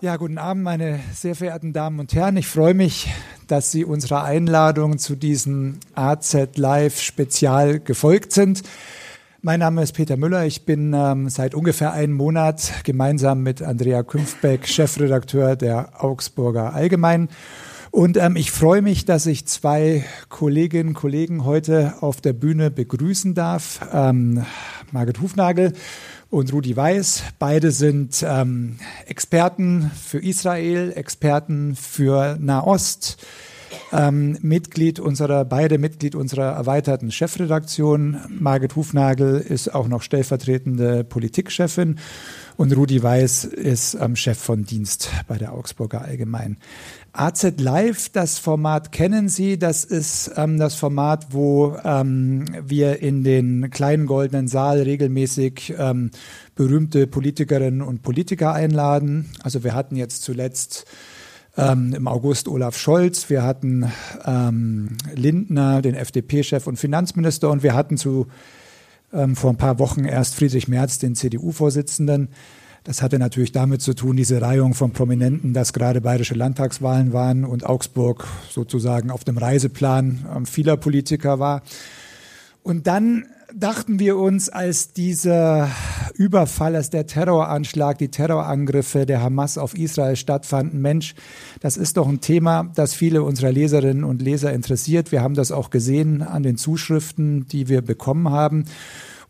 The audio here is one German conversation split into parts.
Ja, guten Abend, meine sehr verehrten Damen und Herren. Ich freue mich, dass Sie unserer Einladung zu diesem AZ Live Spezial gefolgt sind. Mein Name ist Peter Müller. Ich bin ähm, seit ungefähr einem Monat gemeinsam mit Andrea Künfbeck Chefredakteur der Augsburger Allgemein. Und ähm, ich freue mich, dass ich zwei Kolleginnen und Kollegen heute auf der Bühne begrüßen darf. Ähm, Margit Hufnagel und Rudi Weiß. Beide sind ähm, Experten für Israel, Experten für Nahost, ähm, Mitglied unserer, beide Mitglied unserer erweiterten Chefredaktion. Margit Hufnagel ist auch noch stellvertretende Politikchefin und Rudi Weiß ist ähm, Chef von Dienst bei der Augsburger Allgemein. AZ Live, das Format kennen Sie. Das ist ähm, das Format, wo ähm, wir in den kleinen goldenen Saal regelmäßig ähm, berühmte Politikerinnen und Politiker einladen. Also wir hatten jetzt zuletzt ähm, im August Olaf Scholz, wir hatten ähm, Lindner, den FDP-Chef und Finanzminister, und wir hatten zu ähm, vor ein paar Wochen erst Friedrich Merz, den CDU-Vorsitzenden. Das hatte natürlich damit zu tun, diese Reihung von Prominenten, dass gerade bayerische Landtagswahlen waren und Augsburg sozusagen auf dem Reiseplan ähm, vieler Politiker war. Und dann dachten wir uns, als dieser Überfall, als der Terroranschlag, die Terrorangriffe der Hamas auf Israel stattfanden, Mensch, das ist doch ein Thema, das viele unserer Leserinnen und Leser interessiert. Wir haben das auch gesehen an den Zuschriften, die wir bekommen haben.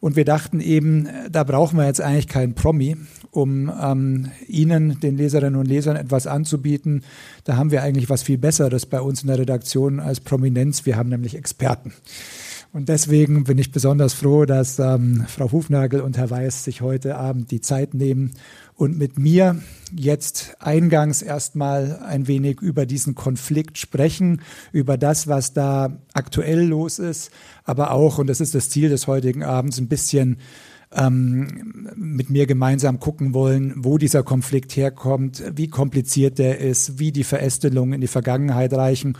Und wir dachten eben, da brauchen wir jetzt eigentlich keinen Promi, um ähm, Ihnen, den Leserinnen und Lesern, etwas anzubieten. Da haben wir eigentlich was viel Besseres bei uns in der Redaktion als Prominenz. Wir haben nämlich Experten. Und deswegen bin ich besonders froh, dass ähm, Frau Hufnagel und Herr Weiß sich heute Abend die Zeit nehmen und mit mir jetzt eingangs erstmal ein wenig über diesen Konflikt sprechen, über das, was da aktuell los ist, aber auch, und das ist das Ziel des heutigen Abends, ein bisschen ähm, mit mir gemeinsam gucken wollen, wo dieser Konflikt herkommt, wie kompliziert der ist, wie die Verästelungen in die Vergangenheit reichen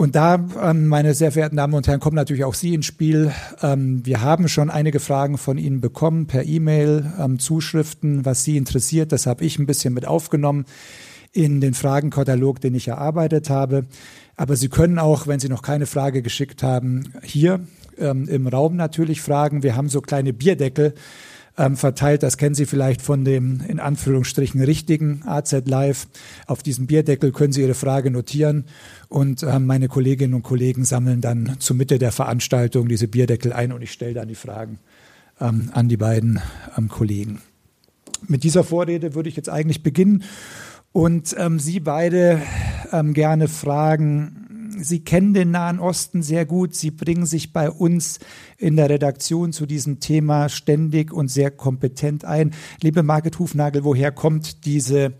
und da, ähm, meine sehr verehrten Damen und Herren, kommen natürlich auch Sie ins Spiel. Ähm, wir haben schon einige Fragen von Ihnen bekommen per E-Mail, ähm, Zuschriften, was Sie interessiert. Das habe ich ein bisschen mit aufgenommen in den Fragenkatalog, den ich erarbeitet habe. Aber Sie können auch, wenn Sie noch keine Frage geschickt haben, hier im Raum natürlich fragen. Wir haben so kleine Bierdeckel ähm, verteilt. Das kennen Sie vielleicht von dem in Anführungsstrichen richtigen AZ Live. Auf diesem Bierdeckel können Sie Ihre Frage notieren und ähm, meine Kolleginnen und Kollegen sammeln dann zur Mitte der Veranstaltung diese Bierdeckel ein und ich stelle dann die Fragen ähm, an die beiden ähm, Kollegen. Mit dieser Vorrede würde ich jetzt eigentlich beginnen und ähm, Sie beide ähm, gerne fragen, Sie kennen den Nahen Osten sehr gut. Sie bringen sich bei uns in der Redaktion zu diesem Thema ständig und sehr kompetent ein. Liebe Margit Hufnagel, woher kommt diese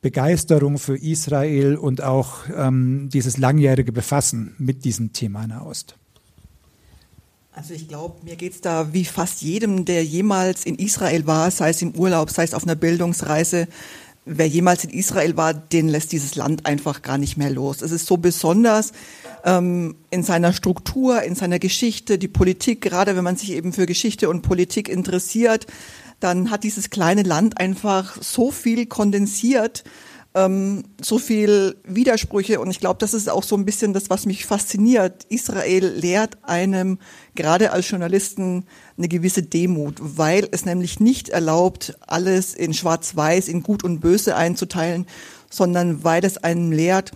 Begeisterung für Israel und auch ähm, dieses langjährige Befassen mit diesem Thema Nahost? Also ich glaube, mir geht es da wie fast jedem, der jemals in Israel war, sei es im Urlaub, sei es auf einer Bildungsreise, wer jemals in Israel war, den lässt dieses Land einfach gar nicht mehr los. Es ist so besonders ähm, in seiner Struktur, in seiner Geschichte, die Politik, gerade wenn man sich eben für Geschichte und Politik interessiert, dann hat dieses kleine Land einfach so viel kondensiert, ähm, so viel Widersprüche und ich glaube, das ist auch so ein bisschen das, was mich fasziniert. Israel lehrt einem gerade als Journalisten eine gewisse Demut, weil es nämlich nicht erlaubt, alles in Schwarz-Weiß, in Gut und Böse einzuteilen, sondern weil es einem lehrt,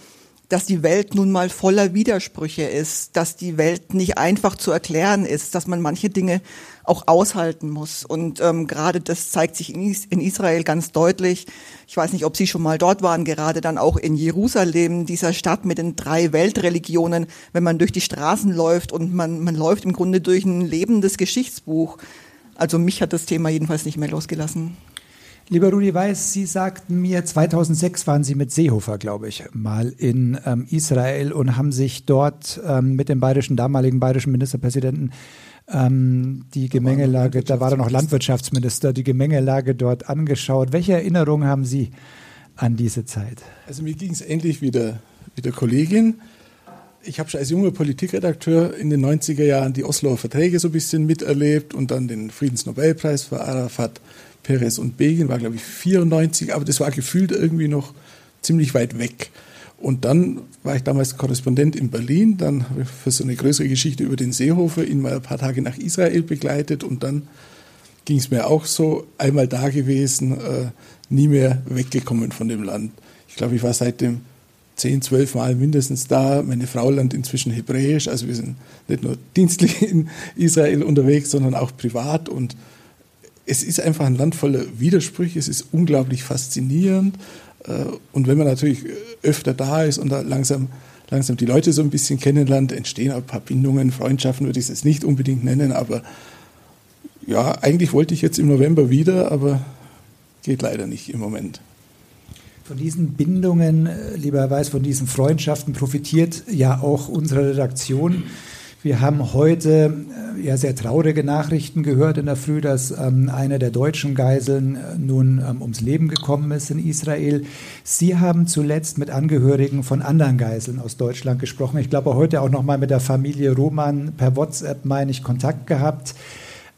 dass die Welt nun mal voller Widersprüche ist, dass die Welt nicht einfach zu erklären ist, dass man manche Dinge auch aushalten muss. Und ähm, gerade das zeigt sich in, Is in Israel ganz deutlich. Ich weiß nicht, ob Sie schon mal dort waren, gerade dann auch in Jerusalem, dieser Stadt mit den drei Weltreligionen, wenn man durch die Straßen läuft und man, man läuft im Grunde durch ein lebendes Geschichtsbuch. Also mich hat das Thema jedenfalls nicht mehr losgelassen. Lieber Rudi Weiß, Sie sagten mir, 2006 waren Sie mit Seehofer, glaube ich, mal in ähm, Israel und haben sich dort ähm, mit dem bayerischen, damaligen bayerischen Ministerpräsidenten ähm, die Gemengelage, da war er noch Landwirtschaftsminister, die Gemengelage dort angeschaut. Welche Erinnerungen haben Sie an diese Zeit? Also mir ging es ähnlich wie der, wie der Kollegin. ich habe schon als junger Politikredakteur in den 90er Jahren die Osloer Verträge so ein bisschen miterlebt und dann den Friedensnobelpreis für Arafat, Perez und Begin, war glaube ich 94, aber das war gefühlt irgendwie noch ziemlich weit weg. Und dann war ich damals Korrespondent in Berlin, dann für so eine größere Geschichte über den Seehofer ihn mal ein paar Tage nach Israel begleitet und dann ging es mir auch so, einmal da gewesen, äh, nie mehr weggekommen von dem Land. Ich glaube, ich war seitdem zehn, zwölf Mal mindestens da. Meine Frau lernt inzwischen Hebräisch, also wir sind nicht nur dienstlich in Israel unterwegs, sondern auch privat und es ist einfach ein Land voller Widersprüche, es ist unglaublich faszinierend äh, und wenn man natürlich öfter da ist und da langsam, langsam die Leute so ein bisschen kennenlernt, entstehen auch ein paar Bindungen, Freundschaften würde ich es jetzt nicht unbedingt nennen, aber ja, eigentlich wollte ich jetzt im November wieder, aber geht leider nicht im Moment. Von diesen Bindungen, äh, lieber Herr Weiß, von diesen Freundschaften profitiert ja auch unsere Redaktion. Wir haben heute äh, ja sehr traurige Nachrichten gehört in der Früh, dass ähm, eine der deutschen Geiseln äh, nun ähm, ums Leben gekommen ist in Israel. Sie haben zuletzt mit Angehörigen von anderen Geiseln aus Deutschland gesprochen. Ich glaube heute auch noch mal mit der Familie Roman per WhatsApp meine ich Kontakt gehabt.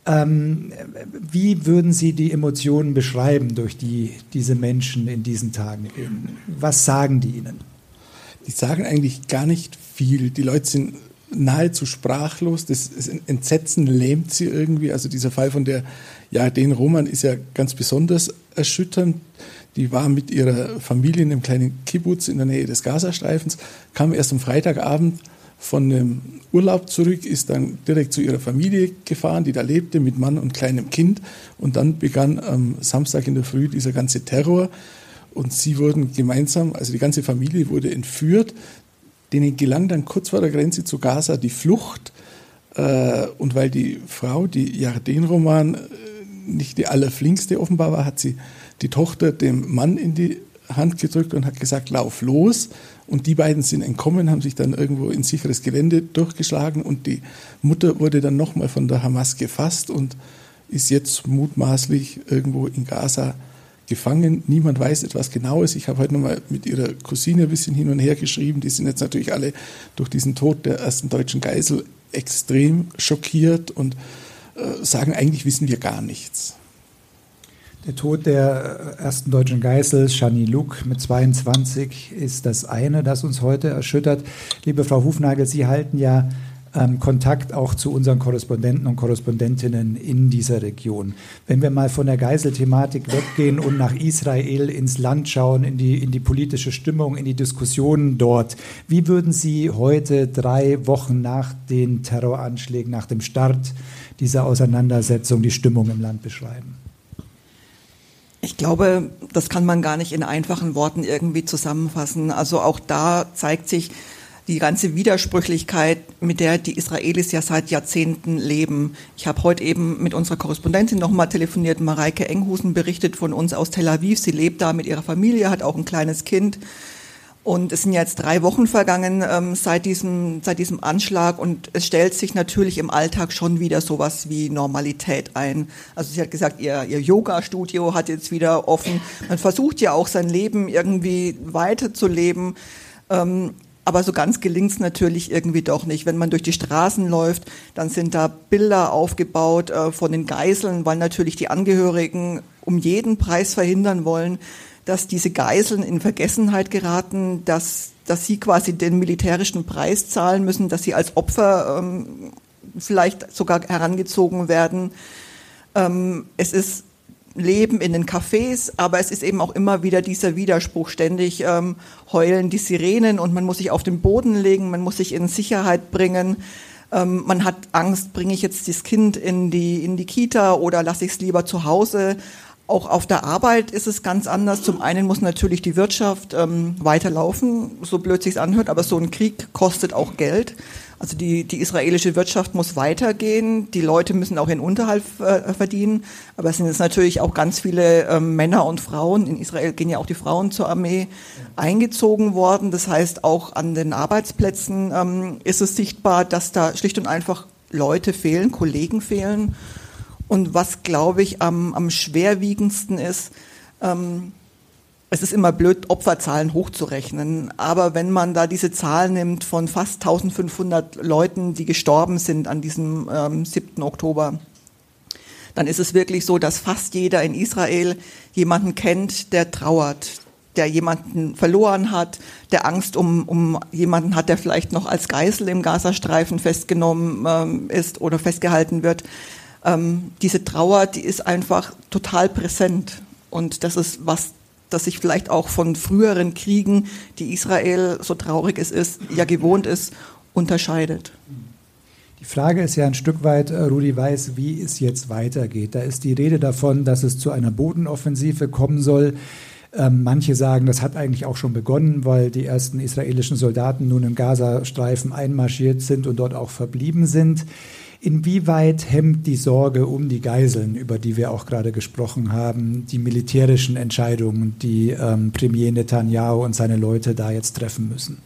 Ähm, wie würden Sie die Emotionen beschreiben, durch die diese Menschen in diesen Tagen gehen? Was sagen die Ihnen? Die sagen eigentlich gar nicht viel. Die Leute sind nahezu sprachlos. Das, Entsetzen lähmt sie irgendwie. Also dieser Fall von der Jardin Roman ist ja ganz besonders erschütternd. Die war mit ihrer Familie in einem kleinen Kibbutz in der Nähe des Gazastreifens, kam erst am Freitagabend von einem Urlaub zurück, ist dann direkt zu ihrer Familie gefahren, die da lebte, mit Mann und kleinem Kind. Und dann begann am Samstag in der Früh dieser ganze Terror. Und sie wurden gemeinsam, also die ganze Familie wurde entführt. Denen gelang dann kurz vor der Grenze zu Gaza die Flucht. Äh, und weil die Frau, die Jarden-Roman, äh, nicht die allerflinkste offenbar war, hat sie die Tochter dem Mann in die Hand gedrückt und hat gesagt, lauf los. Und die beiden sind entkommen, haben sich dann irgendwo in sicheres Gelände durchgeschlagen und die Mutter wurde dann nochmal von der Hamas gefasst und ist jetzt mutmaßlich irgendwo in Gaza gefangen. Niemand weiß etwas Genaues. Ich habe heute nochmal mit ihrer Cousine ein bisschen hin und her geschrieben. Die sind jetzt natürlich alle durch diesen Tod der ersten deutschen Geisel extrem schockiert und äh, sagen, eigentlich wissen wir gar nichts. Der Tod der ersten deutschen Geisel, Shani Luke mit 22, ist das eine, das uns heute erschüttert. Liebe Frau Hufnagel, Sie halten ja ähm, Kontakt auch zu unseren Korrespondenten und Korrespondentinnen in dieser Region. Wenn wir mal von der Geiselthematik weggehen und nach Israel ins Land schauen, in die, in die politische Stimmung, in die Diskussionen dort, wie würden Sie heute, drei Wochen nach den Terroranschlägen, nach dem Start dieser Auseinandersetzung, die Stimmung im Land beschreiben? Ich glaube, das kann man gar nicht in einfachen Worten irgendwie zusammenfassen. Also auch da zeigt sich die ganze Widersprüchlichkeit, mit der die Israelis ja seit Jahrzehnten leben. Ich habe heute eben mit unserer Korrespondentin nochmal telefoniert. Mareike Enghusen berichtet von uns aus Tel Aviv. Sie lebt da mit ihrer Familie, hat auch ein kleines Kind. Und es sind jetzt drei Wochen vergangen ähm, seit, diesem, seit diesem Anschlag und es stellt sich natürlich im Alltag schon wieder sowas wie Normalität ein. Also sie hat gesagt, ihr, ihr Yoga-Studio hat jetzt wieder offen. Man versucht ja auch sein Leben irgendwie weiterzuleben. Ähm, aber so ganz gelingt es natürlich irgendwie doch nicht. Wenn man durch die Straßen läuft, dann sind da Bilder aufgebaut äh, von den Geiseln, weil natürlich die Angehörigen um jeden Preis verhindern wollen, dass diese Geiseln in Vergessenheit geraten, dass, dass sie quasi den militärischen Preis zahlen müssen, dass sie als Opfer ähm, vielleicht sogar herangezogen werden. Ähm, es ist Leben in den Cafés, aber es ist eben auch immer wieder dieser Widerspruch. Ständig ähm, heulen die Sirenen und man muss sich auf den Boden legen, man muss sich in Sicherheit bringen. Ähm, man hat Angst, bringe ich jetzt das Kind in die, in die Kita oder lasse ich es lieber zu Hause? Auch auf der Arbeit ist es ganz anders. Zum einen muss natürlich die Wirtschaft ähm, weiterlaufen, so blöd sich's anhört, aber so ein Krieg kostet auch Geld. Also die, die israelische Wirtschaft muss weitergehen, die Leute müssen auch ihren Unterhalt äh, verdienen, aber es sind jetzt natürlich auch ganz viele ähm, Männer und Frauen, in Israel gehen ja auch die Frauen zur Armee, eingezogen worden. Das heißt, auch an den Arbeitsplätzen ähm, ist es sichtbar, dass da schlicht und einfach Leute fehlen, Kollegen fehlen. Und was, glaube ich, am, am schwerwiegendsten ist, ähm, es ist immer blöd, Opferzahlen hochzurechnen. Aber wenn man da diese Zahl nimmt von fast 1500 Leuten, die gestorben sind an diesem ähm, 7. Oktober, dann ist es wirklich so, dass fast jeder in Israel jemanden kennt, der trauert, der jemanden verloren hat, der Angst um, um jemanden hat, der vielleicht noch als Geisel im Gazastreifen festgenommen ähm, ist oder festgehalten wird. Ähm, diese Trauer, die ist einfach total präsent. Und das ist was, das sich vielleicht auch von früheren Kriegen, die Israel, so traurig es ist, ja gewohnt ist, unterscheidet. Die Frage ist ja ein Stück weit, äh, Rudi Weiß, wie es jetzt weitergeht. Da ist die Rede davon, dass es zu einer Bodenoffensive kommen soll. Ähm, manche sagen, das hat eigentlich auch schon begonnen, weil die ersten israelischen Soldaten nun im Gazastreifen einmarschiert sind und dort auch verblieben sind. Inwieweit hemmt die Sorge um die Geiseln, über die wir auch gerade gesprochen haben, die militärischen Entscheidungen, die ähm, Premier Netanyahu und seine Leute da jetzt treffen müssen?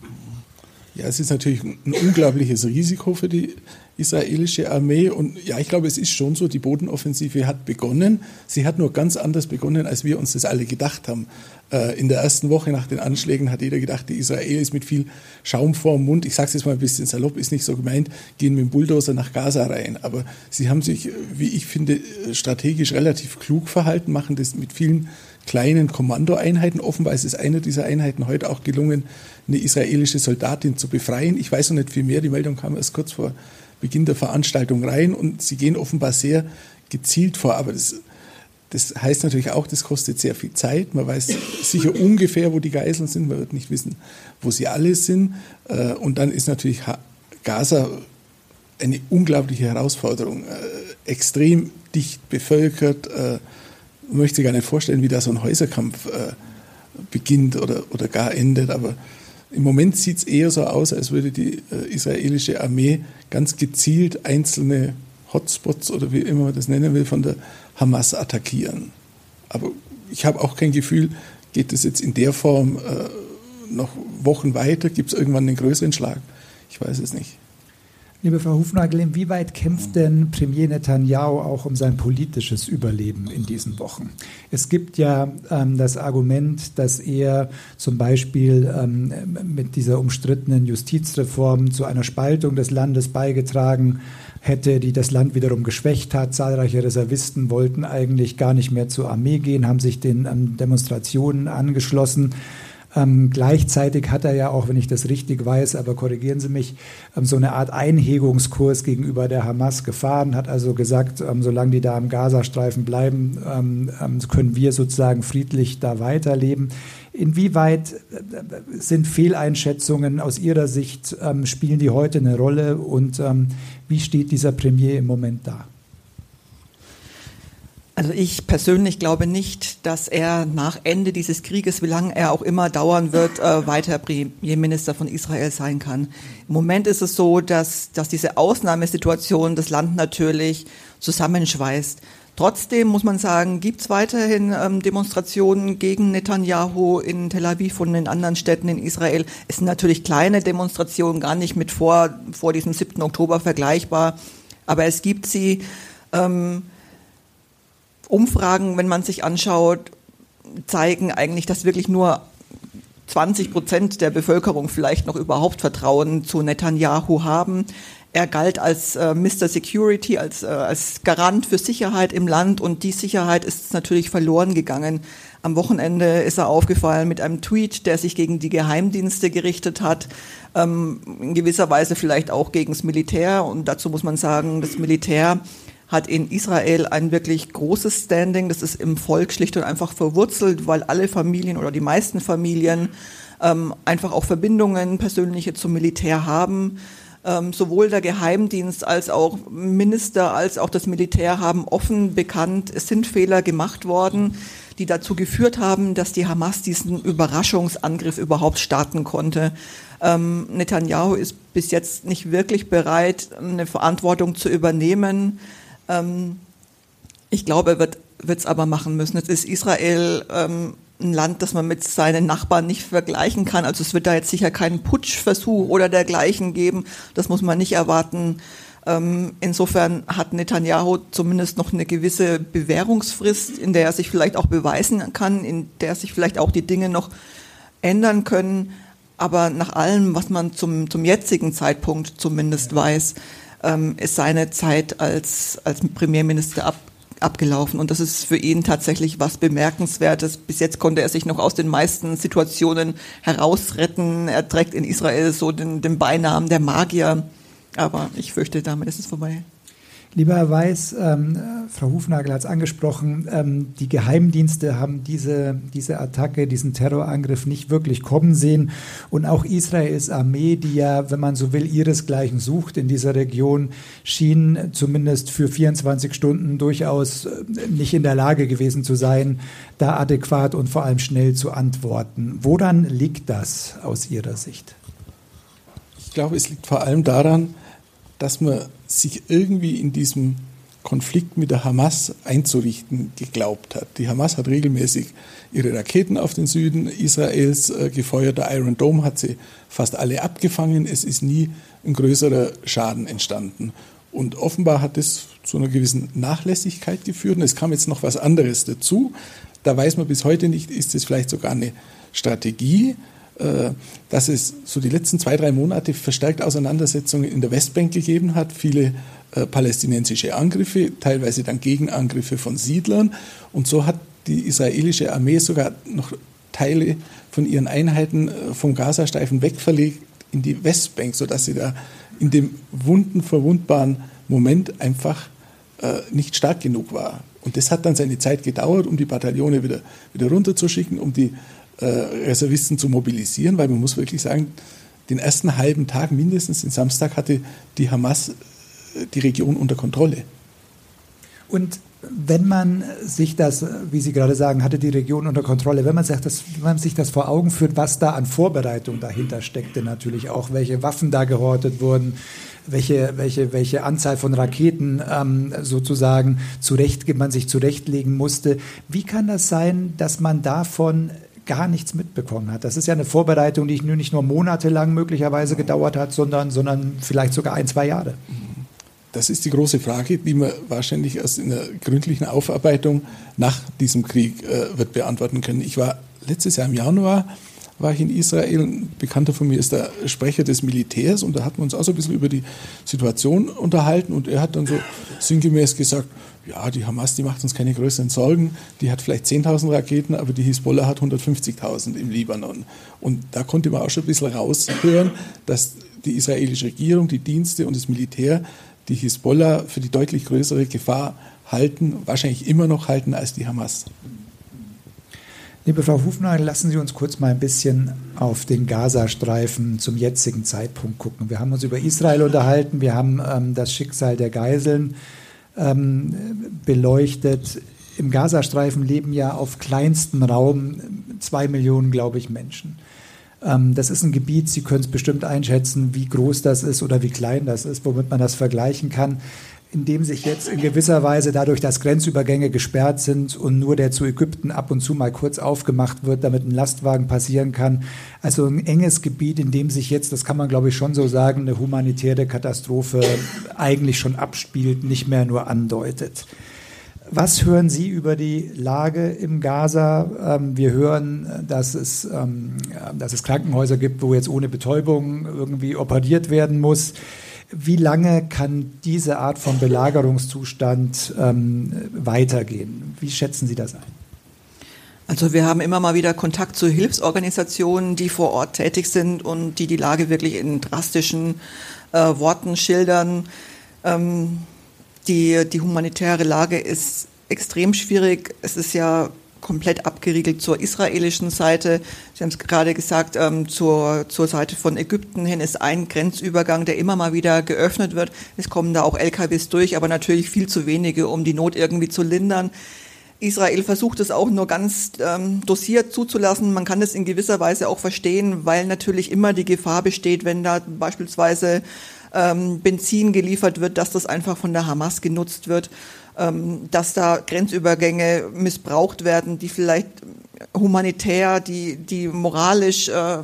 Ja, es ist natürlich ein unglaubliches Risiko für die israelische Armee. Und ja, ich glaube, es ist schon so, die Bodenoffensive hat begonnen. Sie hat nur ganz anders begonnen, als wir uns das alle gedacht haben. Äh, in der ersten Woche nach den Anschlägen hat jeder gedacht, die Israelis mit viel Schaum vor dem Mund, ich sage es jetzt mal ein bisschen salopp, ist nicht so gemeint, gehen mit dem Bulldozer nach Gaza rein. Aber sie haben sich, wie ich finde, strategisch relativ klug verhalten, machen das mit vielen kleinen Kommandoeinheiten. Offenbar ist es einer dieser Einheiten heute auch gelungen, eine israelische Soldatin zu befreien. Ich weiß noch nicht viel mehr, die Meldung kam erst kurz vor Beginn der Veranstaltung rein und sie gehen offenbar sehr gezielt vor. Aber das, das heißt natürlich auch, das kostet sehr viel Zeit. Man weiß sicher ungefähr, wo die Geiseln sind. Man wird nicht wissen, wo sie alle sind. Äh, und dann ist natürlich Gaza eine unglaubliche Herausforderung. Äh, extrem dicht bevölkert. Äh, man möchte sich gar nicht vorstellen, wie da so ein Häuserkampf beginnt oder, oder gar endet. Aber im Moment sieht es eher so aus, als würde die äh, israelische Armee ganz gezielt einzelne Hotspots oder wie immer man das nennen will, von der Hamas attackieren. Aber ich habe auch kein Gefühl, geht es jetzt in der Form äh, noch Wochen weiter? Gibt es irgendwann einen größeren Schlag? Ich weiß es nicht. Liebe Frau Hufnagel, inwieweit kämpft denn Premier Netanyahu auch um sein politisches Überleben in diesen Wochen? Es gibt ja ähm, das Argument, dass er zum Beispiel ähm, mit dieser umstrittenen Justizreform zu einer Spaltung des Landes beigetragen hätte, die das Land wiederum geschwächt hat. Zahlreiche Reservisten wollten eigentlich gar nicht mehr zur Armee gehen, haben sich den ähm, Demonstrationen angeschlossen. Ähm, gleichzeitig hat er ja auch, wenn ich das richtig weiß, aber korrigieren Sie mich, ähm, so eine Art Einhegungskurs gegenüber der Hamas gefahren, hat also gesagt, ähm, solange die da im Gazastreifen bleiben, ähm, ähm, können wir sozusagen friedlich da weiterleben. Inwieweit äh, sind Fehleinschätzungen aus Ihrer Sicht, ähm, spielen die heute eine Rolle und wie steht dieser Premier im Moment da? Also ich persönlich glaube nicht, dass er nach Ende dieses Krieges, wie lange er auch immer dauern wird, äh, weiter Premierminister von Israel sein kann. Im Moment ist es so, dass, dass diese Ausnahmesituation das Land natürlich zusammenschweißt. Trotzdem muss man sagen, gibt es weiterhin ähm, Demonstrationen gegen Netanyahu in Tel Aviv und in anderen Städten in Israel. Es sind natürlich kleine Demonstrationen, gar nicht mit vor, vor diesem 7. Oktober vergleichbar, aber es gibt sie. Ähm, Umfragen, wenn man sich anschaut, zeigen eigentlich, dass wirklich nur 20 Prozent der Bevölkerung vielleicht noch überhaupt Vertrauen zu Netanyahu haben. Er galt als äh, Mr. Security, als, äh, als Garant für Sicherheit im Land und die Sicherheit ist natürlich verloren gegangen. Am Wochenende ist er aufgefallen mit einem Tweet, der sich gegen die Geheimdienste gerichtet hat, ähm, in gewisser Weise vielleicht auch gegen das Militär. Und dazu muss man sagen, das Militär hat in Israel ein wirklich großes Standing. Das ist im Volk schlicht und einfach verwurzelt, weil alle Familien oder die meisten Familien ähm, einfach auch Verbindungen persönliche zum Militär haben. Ähm, sowohl der Geheimdienst als auch Minister als auch das Militär haben offen bekannt, es sind Fehler gemacht worden, die dazu geführt haben, dass die Hamas diesen Überraschungsangriff überhaupt starten konnte. Ähm, Netanyahu ist bis jetzt nicht wirklich bereit, eine Verantwortung zu übernehmen. Ähm, ich glaube, er wird es aber machen müssen. Jetzt ist Israel ähm, ein Land, das man mit seinen Nachbarn nicht vergleichen kann. Also es wird da jetzt sicher keinen Putschversuch oder dergleichen geben. Das muss man nicht erwarten. Ähm, insofern hat Netanyahu zumindest noch eine gewisse Bewährungsfrist, in der er sich vielleicht auch beweisen kann, in der sich vielleicht auch die Dinge noch ändern können. Aber nach allem, was man zum, zum jetzigen Zeitpunkt zumindest weiß, ähm, ist seine Zeit als, als Premierminister ab, abgelaufen. Und das ist für ihn tatsächlich was Bemerkenswertes. Bis jetzt konnte er sich noch aus den meisten Situationen herausretten. Er trägt in Israel so den, den Beinamen der Magier. Aber ich fürchte, damit ist es vorbei. Lieber Herr Weiß, ähm, Frau Hufnagel hat es angesprochen, ähm, die Geheimdienste haben diese, diese Attacke, diesen Terrorangriff nicht wirklich kommen sehen. Und auch Israels Armee, die ja, wenn man so will, ihresgleichen sucht in dieser Region, schien zumindest für 24 Stunden durchaus äh, nicht in der Lage gewesen zu sein, da adäquat und vor allem schnell zu antworten. Woran liegt das aus Ihrer Sicht? Ich glaube, es liegt vor allem daran, dass man sich irgendwie in diesem Konflikt mit der Hamas einzurichten geglaubt hat. Die Hamas hat regelmäßig ihre Raketen auf den Süden Israels äh, gefeuert. Der Iron Dome hat sie fast alle abgefangen. Es ist nie ein größerer Schaden entstanden. Und offenbar hat es zu einer gewissen Nachlässigkeit geführt. Und es kam jetzt noch was anderes dazu. Da weiß man bis heute nicht, ist es vielleicht sogar eine Strategie, dass es so die letzten zwei, drei Monate verstärkt Auseinandersetzungen in der Westbank gegeben hat, viele äh, palästinensische Angriffe, teilweise dann Gegenangriffe von Siedlern. Und so hat die israelische Armee sogar noch Teile von ihren Einheiten äh, vom Gazastreifen wegverlegt in die Westbank, sodass sie da in dem wunden, verwundbaren Moment einfach äh, nicht stark genug war. Und das hat dann seine Zeit gedauert, um die Bataillone wieder, wieder runterzuschicken, um die äh, Reservisten zu mobilisieren, weil man muss wirklich sagen, den ersten halben Tag mindestens, den Samstag, hatte die Hamas äh, die Region unter Kontrolle. Und wenn man sich das, wie Sie gerade sagen, hatte die Region unter Kontrolle, wenn man, sich das, wenn man sich das vor Augen führt, was da an Vorbereitung dahinter steckte, natürlich auch, welche Waffen da gehortet wurden, welche, welche, welche Anzahl von Raketen ähm, sozusagen zurecht, man sich zurechtlegen musste. Wie kann das sein, dass man davon gar nichts mitbekommen hat. Das ist ja eine Vorbereitung, die nicht nur monatelang möglicherweise gedauert hat, sondern, sondern vielleicht sogar ein, zwei Jahre. Das ist die große Frage, die man wahrscheinlich erst in der gründlichen Aufarbeitung nach diesem Krieg äh, wird beantworten können. Ich war letztes Jahr im Januar war ich in Israel. Ein Bekannter von mir ist der Sprecher des Militärs und da hatten wir uns auch so ein bisschen über die Situation unterhalten und er hat dann so sinngemäß gesagt, ja, die Hamas, die macht uns keine größeren Sorgen. Die hat vielleicht 10.000 Raketen, aber die Hisbollah hat 150.000 im Libanon. Und da konnte man auch schon ein bisschen raushören, dass die israelische Regierung, die Dienste und das Militär die Hisbollah für die deutlich größere Gefahr halten, wahrscheinlich immer noch halten als die Hamas. Liebe Frau Hufnagel, lassen Sie uns kurz mal ein bisschen auf den Gazastreifen zum jetzigen Zeitpunkt gucken. Wir haben uns über Israel unterhalten, wir haben ähm, das Schicksal der Geiseln ähm, beleuchtet. Im Gazastreifen leben ja auf kleinstem Raum zwei Millionen, glaube ich, Menschen. Ähm, das ist ein Gebiet, Sie können es bestimmt einschätzen, wie groß das ist oder wie klein das ist, womit man das vergleichen kann in dem sich jetzt in gewisser Weise dadurch, dass Grenzübergänge gesperrt sind und nur der zu Ägypten ab und zu mal kurz aufgemacht wird, damit ein Lastwagen passieren kann. Also ein enges Gebiet, in dem sich jetzt, das kann man glaube ich schon so sagen, eine humanitäre Katastrophe eigentlich schon abspielt, nicht mehr nur andeutet. Was hören Sie über die Lage im Gaza? Ähm, wir hören, dass es, ähm, dass es Krankenhäuser gibt, wo jetzt ohne Betäubung irgendwie operiert werden muss. Wie lange kann diese Art von Belagerungszustand ähm, weitergehen? Wie schätzen Sie das ein? Also wir haben immer mal wieder Kontakt zu Hilfsorganisationen, die vor Ort tätig sind und die die Lage wirklich in drastischen äh, Worten schildern. Ähm, die, die humanitäre Lage ist extrem schwierig. Es ist ja komplett abgeriegelt zur israelischen Seite. Sie haben es gerade gesagt, ähm, zur, zur Seite von Ägypten hin ist ein Grenzübergang, der immer mal wieder geöffnet wird. Es kommen da auch LKWs durch, aber natürlich viel zu wenige, um die Not irgendwie zu lindern. Israel versucht es auch nur ganz ähm, dosiert zuzulassen. Man kann es in gewisser Weise auch verstehen, weil natürlich immer die Gefahr besteht, wenn da beispielsweise ähm, Benzin geliefert wird, dass das einfach von der Hamas genutzt wird dass da Grenzübergänge missbraucht werden, die vielleicht humanitär, die, die moralisch äh,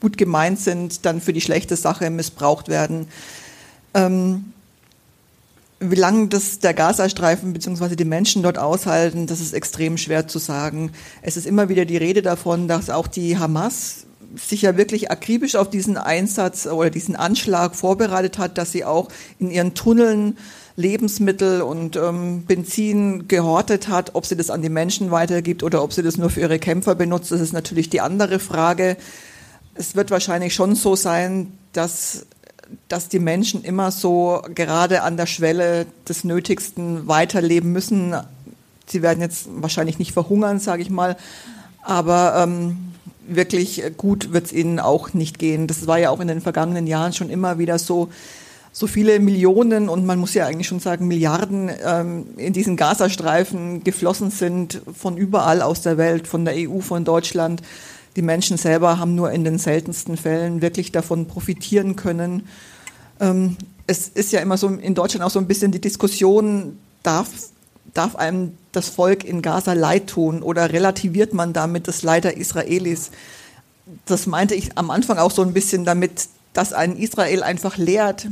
gut gemeint sind, dann für die schlechte Sache missbraucht werden. Ähm, wie lange das der Gazastreifen bzw. die Menschen dort aushalten, das ist extrem schwer zu sagen. Es ist immer wieder die Rede davon, dass auch die Hamas sich ja wirklich akribisch auf diesen Einsatz oder diesen Anschlag vorbereitet hat, dass sie auch in ihren Tunneln Lebensmittel und ähm, Benzin gehortet hat. Ob sie das an die Menschen weitergibt oder ob sie das nur für ihre Kämpfer benutzt, das ist natürlich die andere Frage. Es wird wahrscheinlich schon so sein, dass dass die Menschen immer so gerade an der Schwelle des Nötigsten weiterleben müssen. Sie werden jetzt wahrscheinlich nicht verhungern, sage ich mal, aber ähm, wirklich gut wird es ihnen auch nicht gehen. Das war ja auch in den vergangenen Jahren schon immer wieder so. So viele Millionen und man muss ja eigentlich schon sagen Milliarden ähm, in diesen Gazastreifen geflossen sind von überall aus der Welt, von der EU, von Deutschland. Die Menschen selber haben nur in den seltensten Fällen wirklich davon profitieren können. Ähm, es ist ja immer so in Deutschland auch so ein bisschen die Diskussion, darf, darf einem das Volk in Gaza leid tun oder relativiert man damit das Leid der Israelis? Das meinte ich am Anfang auch so ein bisschen damit, dass ein Israel einfach lehrt,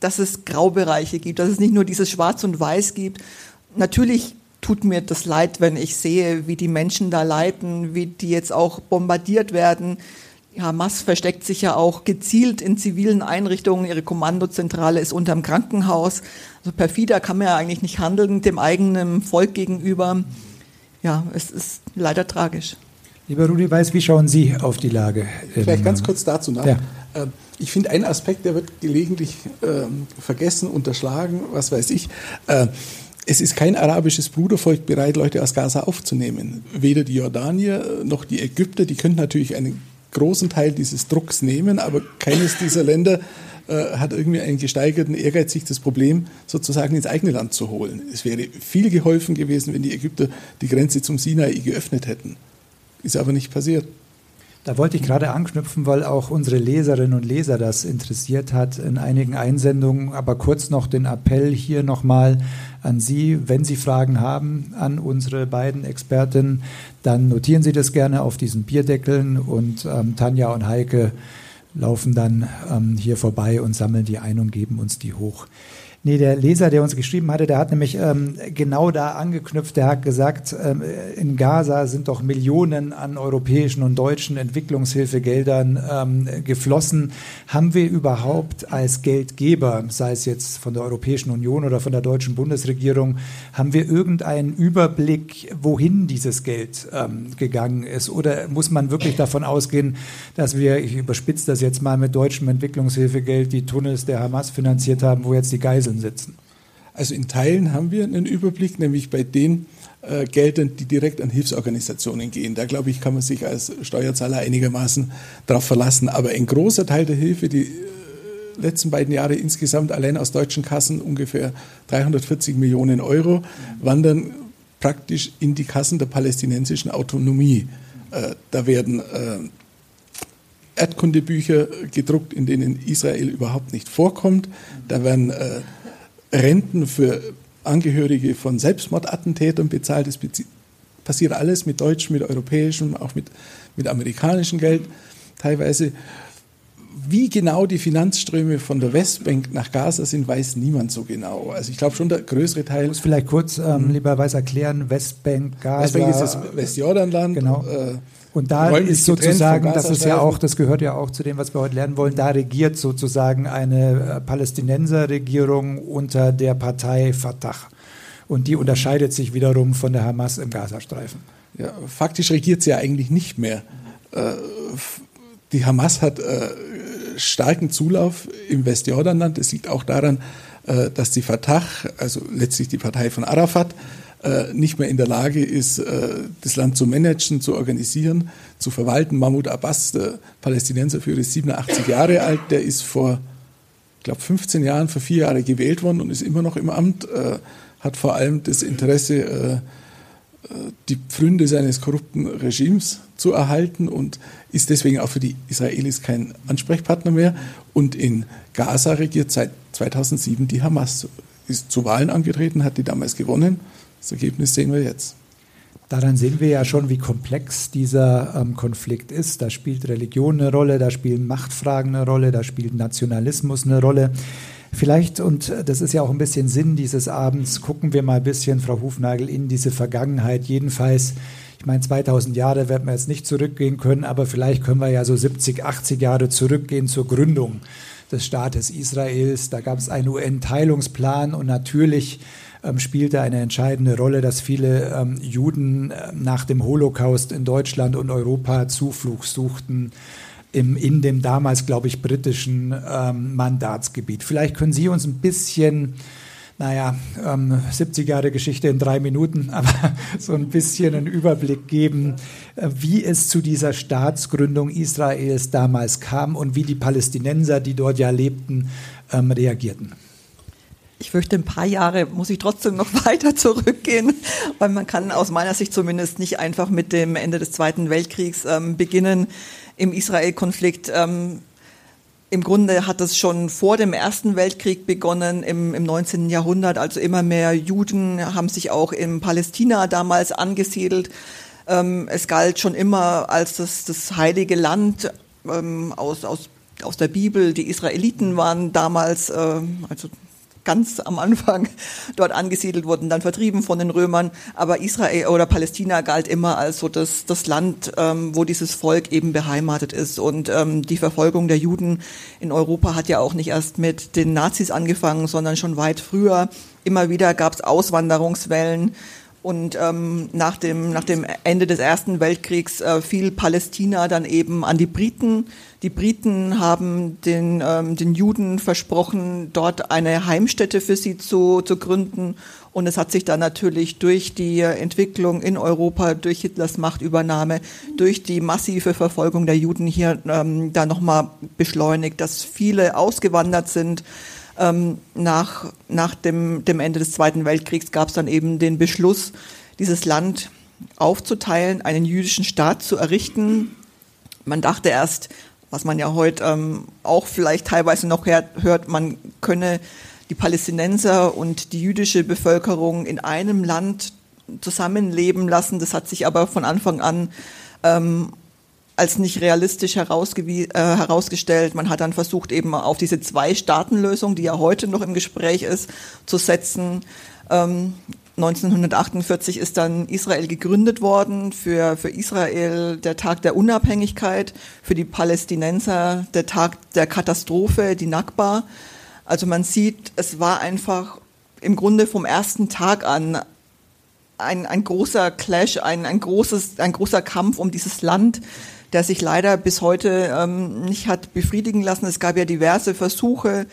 dass es Graubereiche gibt, dass es nicht nur dieses Schwarz und Weiß gibt. Natürlich tut mir das leid, wenn ich sehe, wie die Menschen da leiden, wie die jetzt auch bombardiert werden. Hamas versteckt sich ja auch gezielt in zivilen Einrichtungen. Ihre Kommandozentrale ist unterm Krankenhaus. Also perfider kann man ja eigentlich nicht handeln dem eigenen Volk gegenüber. Ja, es ist leider tragisch. Lieber Rudi Weiß, wie schauen Sie auf die Lage? Vielleicht ganz kurz dazu nach. Ja. Ich finde, ein Aspekt, der wird gelegentlich ähm, vergessen, unterschlagen, was weiß ich. Äh, es ist kein arabisches Brudervolk bereit, Leute aus Gaza aufzunehmen. Weder die Jordanier noch die Ägypter, die könnten natürlich einen großen Teil dieses Drucks nehmen, aber keines dieser Länder äh, hat irgendwie einen gesteigerten Ehrgeiz, sich das Problem sozusagen ins eigene Land zu holen. Es wäre viel geholfen gewesen, wenn die Ägypter die Grenze zum Sinai geöffnet hätten. Ist aber nicht passiert. Da wollte ich gerade anknüpfen, weil auch unsere Leserinnen und Leser das interessiert hat in einigen Einsendungen. Aber kurz noch den Appell hier nochmal an Sie, wenn Sie Fragen haben an unsere beiden Expertinnen, dann notieren Sie das gerne auf diesen Bierdeckeln und ähm, Tanja und Heike laufen dann ähm, hier vorbei und sammeln die ein und geben uns die hoch. Nee, der Leser, der uns geschrieben hatte, der hat nämlich ähm, genau da angeknüpft. Der hat gesagt, ähm, in Gaza sind doch Millionen an europäischen und deutschen Entwicklungshilfegeldern ähm, geflossen. Haben wir überhaupt als Geldgeber, sei es jetzt von der Europäischen Union oder von der deutschen Bundesregierung, haben wir irgendeinen Überblick, wohin dieses Geld ähm, gegangen ist? Oder muss man wirklich davon ausgehen, dass wir, ich überspitze das jetzt mal mit deutschem Entwicklungshilfegeld, die Tunnels der Hamas finanziert haben, wo jetzt die Geiseln Inseln sitzen? Also in Teilen haben wir einen Überblick, nämlich bei den äh, Geldern, die direkt an Hilfsorganisationen gehen. Da glaube ich, kann man sich als Steuerzahler einigermaßen darauf verlassen. Aber ein großer Teil der Hilfe, die äh, letzten beiden Jahre insgesamt allein aus deutschen Kassen ungefähr 340 Millionen Euro, wandern praktisch in die Kassen der palästinensischen Autonomie. Äh, da werden äh, Erdkundebücher gedruckt, in denen Israel überhaupt nicht vorkommt. Da werden äh, Renten für Angehörige von Selbstmordattentätern bezahlt. Das passiert alles mit deutschem, mit europäischem, auch mit, mit amerikanischem Geld teilweise. Wie genau die Finanzströme von der Westbank nach Gaza sind, weiß niemand so genau. Also ich glaube schon, der größere Teil. Ich muss vielleicht kurz ähm, mhm. lieber weiß erklären, Westbank, Gaza. Westbank ist das Westjordanland. Genau. Äh, und da ist sozusagen, das ist ja auch, das gehört ja auch zu dem, was wir heute lernen wollen, da regiert sozusagen eine äh, Palästinenserregierung unter der Partei Fatah. Und die unterscheidet sich wiederum von der Hamas im Gazastreifen. Ja, faktisch regiert sie ja eigentlich nicht mehr. Äh, die Hamas hat äh, starken Zulauf im Westjordanland. Es liegt auch daran, dass die Fatah, also letztlich die Partei von Arafat, nicht mehr in der Lage ist, äh, das Land zu managen, zu organisieren, zu verwalten. Mahmoud Abbas, der Palästinenserführer, ist 87 Jahre alt. Der ist vor, ich glaube, 15 Jahren, vor vier Jahren gewählt worden und ist immer noch im Amt. Äh, hat vor allem das Interesse, die Pfründe seines korrupten Regimes zu erhalten und ist deswegen auch für die Israelis kein Ansprechpartner mehr. Und in Gaza regiert seit 2007 die Hamas. Ist zu Wahlen angetreten, hat die damals gewonnen das Ergebnis sehen wir jetzt. Daran sehen wir ja schon, wie komplex dieser ähm, Konflikt ist. Da spielt Religion eine Rolle, da spielen Machtfragen eine Rolle, da spielt Nationalismus eine Rolle. Vielleicht, und das ist ja auch ein bisschen Sinn dieses Abends, gucken wir mal ein bisschen, Frau Hufnagel, in diese Vergangenheit. Jedenfalls, ich meine, 2000 Jahre werden wir jetzt nicht zurückgehen können, aber vielleicht können wir ja so 70, 80 Jahre zurückgehen zur Gründung des Staates Israels. Da gab es einen UN-Teilungsplan und natürlich ähm, spielte eine entscheidende Rolle, dass viele ähm, Juden äh, nach dem Holocaust in Deutschland und Europa Zuflucht suchten im, in dem damals, glaube ich, britischen ähm, Mandatsgebiet. Vielleicht können Sie uns ein bisschen, naja, ähm, 70 Jahre Geschichte in drei Minuten, aber so ein bisschen einen Überblick geben, äh, wie es zu dieser Staatsgründung Israels damals kam und wie die Palästinenser, die dort ja lebten, ähm, reagierten. Ich fürchte, ein paar Jahre muss ich trotzdem noch weiter zurückgehen, weil man kann aus meiner Sicht zumindest nicht einfach mit dem Ende des Zweiten Weltkriegs ähm, beginnen im Israel-Konflikt. Ähm, Im Grunde hat es schon vor dem Ersten Weltkrieg begonnen, im, im 19. Jahrhundert. Also immer mehr Juden haben sich auch in Palästina damals angesiedelt. Ähm, es galt schon immer als das, das heilige Land ähm, aus, aus, aus der Bibel. Die Israeliten waren damals, äh, also ganz am Anfang dort angesiedelt wurden, dann vertrieben von den Römern. Aber Israel oder Palästina galt immer als so das, das Land, ähm, wo dieses Volk eben beheimatet ist. Und ähm, die Verfolgung der Juden in Europa hat ja auch nicht erst mit den Nazis angefangen, sondern schon weit früher. Immer wieder gab es Auswanderungswellen. Und ähm, nach, dem, nach dem Ende des Ersten Weltkriegs äh, fiel Palästina dann eben an die Briten. Die Briten haben den, ähm, den Juden versprochen, dort eine Heimstätte für sie zu, zu gründen. Und es hat sich dann natürlich durch die Entwicklung in Europa, durch Hitlers Machtübernahme, durch die massive Verfolgung der Juden hier ähm, da nochmal beschleunigt, dass viele ausgewandert sind. Ähm, nach nach dem, dem Ende des Zweiten Weltkriegs gab es dann eben den Beschluss, dieses Land aufzuteilen, einen jüdischen Staat zu errichten. Man dachte erst, was man ja heute ähm, auch vielleicht teilweise noch hört, man könne die Palästinenser und die jüdische Bevölkerung in einem Land zusammenleben lassen. Das hat sich aber von Anfang an ähm, als nicht realistisch äh, herausgestellt. Man hat dann versucht, eben auf diese Zwei-Staaten-Lösung, die ja heute noch im Gespräch ist, zu setzen. Ähm, 1948 ist dann Israel gegründet worden, für, für Israel der Tag der Unabhängigkeit, für die Palästinenser der Tag der Katastrophe, die Nakba. Also man sieht, es war einfach im Grunde vom ersten Tag an ein, ein großer Clash, ein, ein, großes, ein großer Kampf um dieses Land, der sich leider bis heute ähm, nicht hat befriedigen lassen. Es gab ja diverse Versuche,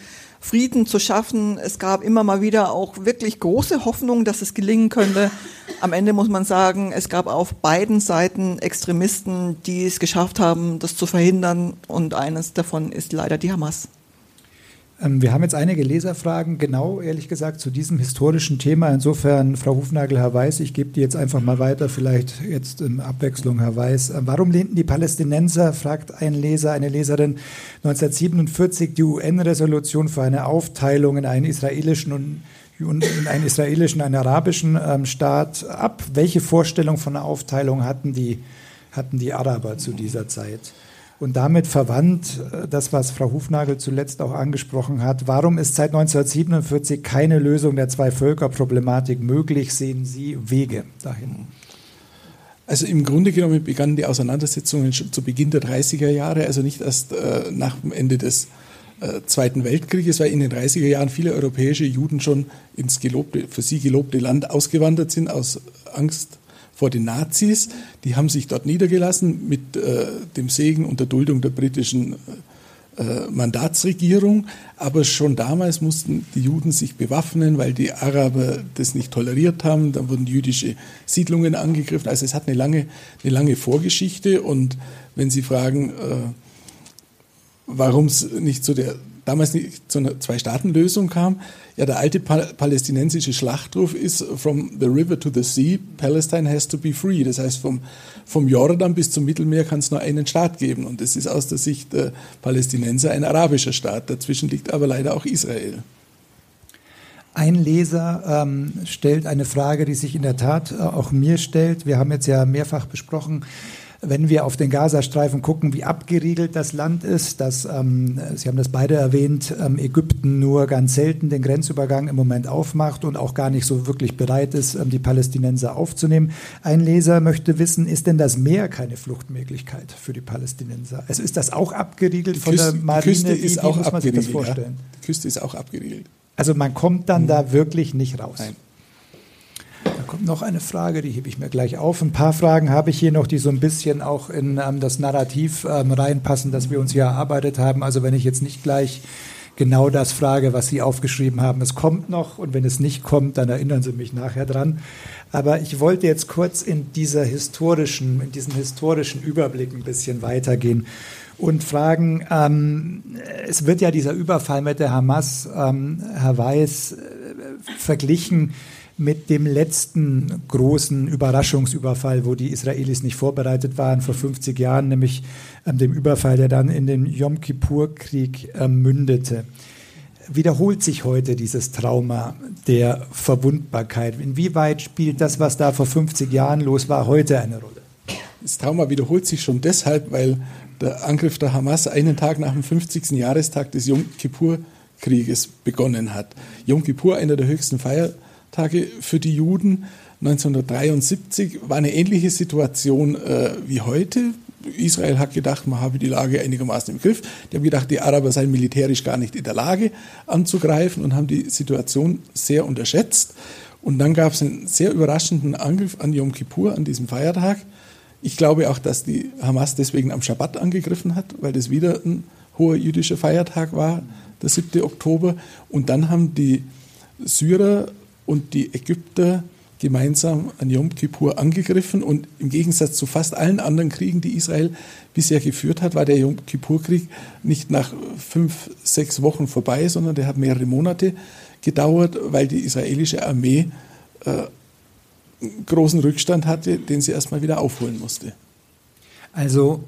Frieden zu schaffen. Es gab immer mal wieder auch wirklich große Hoffnung, dass es gelingen könnte. Am Ende muss man sagen, es gab auf beiden Seiten Extremisten, die es geschafft haben, das zu verhindern. Und eines davon ist leider die Hamas. Ähm, wir haben jetzt einige Leserfragen, genau ehrlich gesagt, zu diesem historischen Thema. Insofern, Frau Hufnagel, Herr Weiß, ich gebe die jetzt einfach mal weiter, vielleicht jetzt in Abwechslung, Herr Weiß. Äh, warum lehnten die Palästinenser, fragt ein Leser, eine Leserin, 1947 die UN-Resolution für eine Aufteilung in einen israelischen und in einen israelischen, einen arabischen ähm, Staat ab? Welche Vorstellung von einer Aufteilung hatten die, hatten die Araber zu dieser Zeit? Und damit verwandt äh, das, was Frau Hufnagel zuletzt auch angesprochen hat. Warum ist seit 1947 keine Lösung der Zwei-Völker-Problematik möglich? Sehen Sie Wege dahin? Also im Grunde genommen begannen die Auseinandersetzungen schon zu Beginn der 30er Jahre, also nicht erst äh, nach dem Ende des äh, Zweiten Weltkrieges, weil in den 30er Jahren viele europäische Juden schon ins gelobte, für sie gelobte Land ausgewandert sind aus Angst vor den Nazis. Die haben sich dort niedergelassen mit äh, dem Segen und der Duldung der britischen äh, Mandatsregierung. Aber schon damals mussten die Juden sich bewaffnen, weil die Araber das nicht toleriert haben. Dann wurden jüdische Siedlungen angegriffen. Also es hat eine lange, eine lange Vorgeschichte. Und wenn Sie fragen, äh, warum es nicht zu der damals nicht zu einer Zwei-Staaten-Lösung kam. Ja, der alte palästinensische Schlachtruf ist From the river to the sea, Palestine has to be free. Das heißt, vom, vom Jordan bis zum Mittelmeer kann es nur einen Staat geben. Und das ist aus der Sicht der Palästinenser ein arabischer Staat. Dazwischen liegt aber leider auch Israel. Ein Leser ähm, stellt eine Frage, die sich in der Tat äh, auch mir stellt. Wir haben jetzt ja mehrfach besprochen, wenn wir auf den Gazastreifen gucken, wie abgeriegelt das Land ist, dass, ähm, Sie haben das beide erwähnt, ähm, Ägypten nur ganz selten den Grenzübergang im Moment aufmacht und auch gar nicht so wirklich bereit ist, ähm, die Palästinenser aufzunehmen. Ein Leser möchte wissen, ist denn das Meer keine Fluchtmöglichkeit für die Palästinenser? Also ist das auch abgeriegelt von Küste, der Marine? Die Küste ist wie, auch muss man sich das abgeriegelt. vorstellen? Ja. Die Küste ist auch abgeriegelt. Also man kommt dann mhm. da wirklich nicht raus. Nein. Da kommt noch eine Frage, die hebe ich mir gleich auf. Ein paar Fragen habe ich hier noch, die so ein bisschen auch in ähm, das Narrativ ähm, reinpassen, das wir uns hier erarbeitet haben. Also wenn ich jetzt nicht gleich genau das frage, was Sie aufgeschrieben haben, es kommt noch und wenn es nicht kommt, dann erinnern Sie mich nachher dran. Aber ich wollte jetzt kurz in dieser historischen, in diesem historischen Überblick ein bisschen weitergehen und fragen, ähm, es wird ja dieser Überfall mit der Hamas, ähm, Herr Weiß, äh, verglichen mit dem letzten großen Überraschungsüberfall, wo die Israelis nicht vorbereitet waren, vor 50 Jahren, nämlich ähm, dem Überfall, der dann in den Yom Kippur-Krieg ähm, mündete. Wiederholt sich heute dieses Trauma der Verwundbarkeit? Inwieweit spielt das, was da vor 50 Jahren los war, heute eine Rolle? Das Trauma wiederholt sich schon deshalb, weil der Angriff der Hamas einen Tag nach dem 50. Jahrestag des Yom Kippur-Krieges begonnen hat. Yom Kippur, einer der höchsten Feiertage, Tage für die Juden. 1973 war eine ähnliche Situation äh, wie heute. Israel hat gedacht, man habe die Lage einigermaßen im Griff. Die haben gedacht, die Araber seien militärisch gar nicht in der Lage anzugreifen und haben die Situation sehr unterschätzt. Und dann gab es einen sehr überraschenden Angriff an Yom Kippur, an diesem Feiertag. Ich glaube auch, dass die Hamas deswegen am Schabbat angegriffen hat, weil das wieder ein hoher jüdischer Feiertag war, der 7. Oktober. Und dann haben die Syrer und die Ägypter gemeinsam an Yom Kippur angegriffen. Und im Gegensatz zu fast allen anderen Kriegen, die Israel bisher geführt hat, war der Yom Kippur-Krieg nicht nach fünf, sechs Wochen vorbei, sondern der hat mehrere Monate gedauert, weil die israelische Armee äh, großen Rückstand hatte, den sie erstmal wieder aufholen musste. Also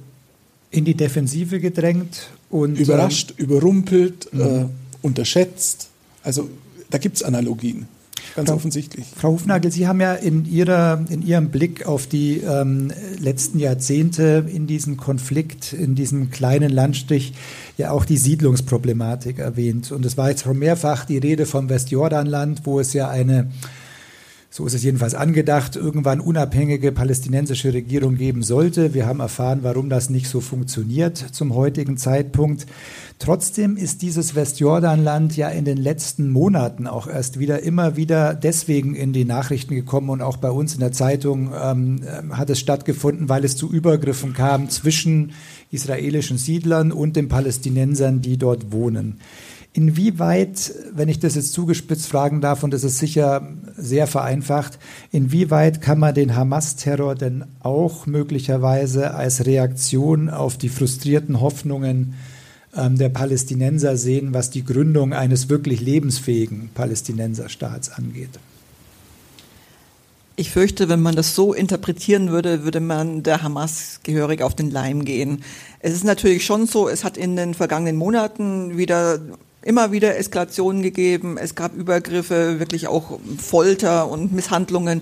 in die Defensive gedrängt und. Überrascht, äh, überrumpelt, mhm. äh, unterschätzt. Also da gibt es Analogien. Ganz Frau, offensichtlich. Frau Hufnagel, Sie haben ja in, Ihrer, in Ihrem Blick auf die ähm, letzten Jahrzehnte in diesem Konflikt, in diesem kleinen Landstrich, ja auch die Siedlungsproblematik erwähnt. Und es war jetzt schon mehrfach die Rede vom Westjordanland, wo es ja eine so ist es jedenfalls angedacht, irgendwann unabhängige palästinensische Regierung geben sollte. Wir haben erfahren, warum das nicht so funktioniert zum heutigen Zeitpunkt. Trotzdem ist dieses Westjordanland ja in den letzten Monaten auch erst wieder immer wieder deswegen in die Nachrichten gekommen und auch bei uns in der Zeitung ähm, hat es stattgefunden, weil es zu Übergriffen kam zwischen israelischen Siedlern und den Palästinensern, die dort wohnen. Inwieweit, wenn ich das jetzt zugespitzt fragen darf, und das ist sicher sehr vereinfacht, inwieweit kann man den Hamas-Terror denn auch möglicherweise als Reaktion auf die frustrierten Hoffnungen ähm, der Palästinenser sehen, was die Gründung eines wirklich lebensfähigen Palästinenserstaats angeht? Ich fürchte, wenn man das so interpretieren würde, würde man der Hamas gehörig auf den Leim gehen. Es ist natürlich schon so, es hat in den vergangenen Monaten wieder immer wieder Eskalationen gegeben. Es gab Übergriffe, wirklich auch Folter und Misshandlungen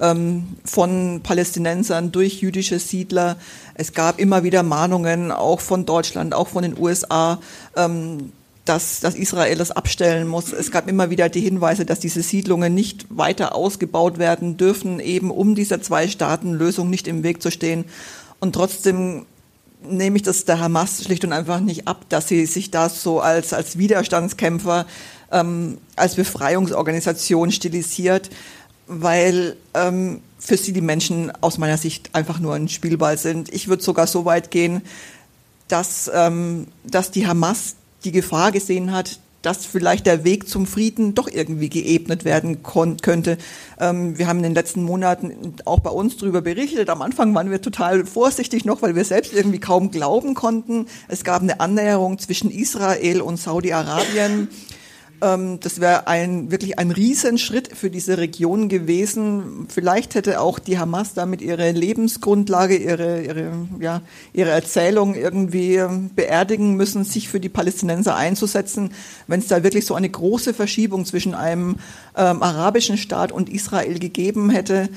ähm, von Palästinensern durch jüdische Siedler. Es gab immer wieder Mahnungen, auch von Deutschland, auch von den USA, ähm, dass, dass Israel das abstellen muss. Es gab immer wieder die Hinweise, dass diese Siedlungen nicht weiter ausgebaut werden dürfen, eben um dieser Zwei-Staaten-Lösung nicht im Weg zu stehen. Und trotzdem nehme ich das der Hamas schlicht und einfach nicht ab, dass sie sich das so als, als Widerstandskämpfer, ähm, als Befreiungsorganisation stilisiert, weil ähm, für sie die Menschen aus meiner Sicht einfach nur ein Spielball sind. Ich würde sogar so weit gehen, dass, ähm, dass die Hamas die Gefahr gesehen hat, dass vielleicht der Weg zum Frieden doch irgendwie geebnet werden könnte. Ähm, wir haben in den letzten Monaten auch bei uns darüber berichtet. Am Anfang waren wir total vorsichtig noch, weil wir selbst irgendwie kaum glauben konnten. Es gab eine Annäherung zwischen Israel und Saudi-Arabien. Ähm, das wäre ein, wirklich ein Riesenschritt für diese Region gewesen. Vielleicht hätte auch die Hamas damit ihre Lebensgrundlage, ihre, ihre, ja, ihre Erzählung irgendwie ähm, beerdigen müssen, sich für die Palästinenser einzusetzen, wenn es da wirklich so eine große Verschiebung zwischen einem ähm, arabischen Staat und Israel gegeben hätte.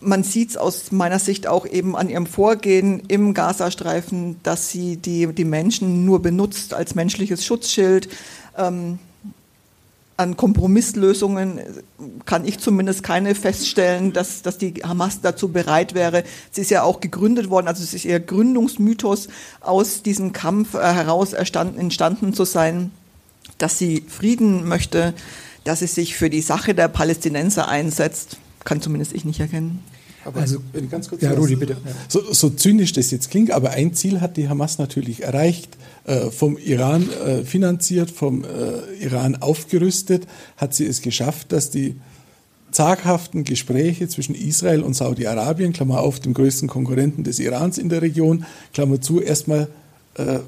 man sieht es aus meiner Sicht auch eben an ihrem Vorgehen im Gazastreifen, dass sie die, die Menschen nur benutzt als menschliches Schutzschild. Ähm, an Kompromisslösungen kann ich zumindest keine feststellen, dass, dass die Hamas dazu bereit wäre. Sie ist ja auch gegründet worden, also es ist ihr Gründungsmythos aus diesem Kampf äh, heraus entstanden zu sein, dass sie Frieden möchte, dass sie sich für die Sache der Palästinenser einsetzt kann zumindest ich nicht erkennen. Aber also, wenn ich ganz kurz ja, Rudi, bitte. So, so, zynisch das jetzt klingt, aber ein Ziel hat die Hamas natürlich erreicht. Äh, vom Iran äh, finanziert, vom äh, Iran aufgerüstet, hat sie es geschafft, dass die zaghaften Gespräche zwischen Israel und Saudi-Arabien, Klammer auf, dem größten Konkurrenten des Irans in der Region, Klammer zu, erstmal äh,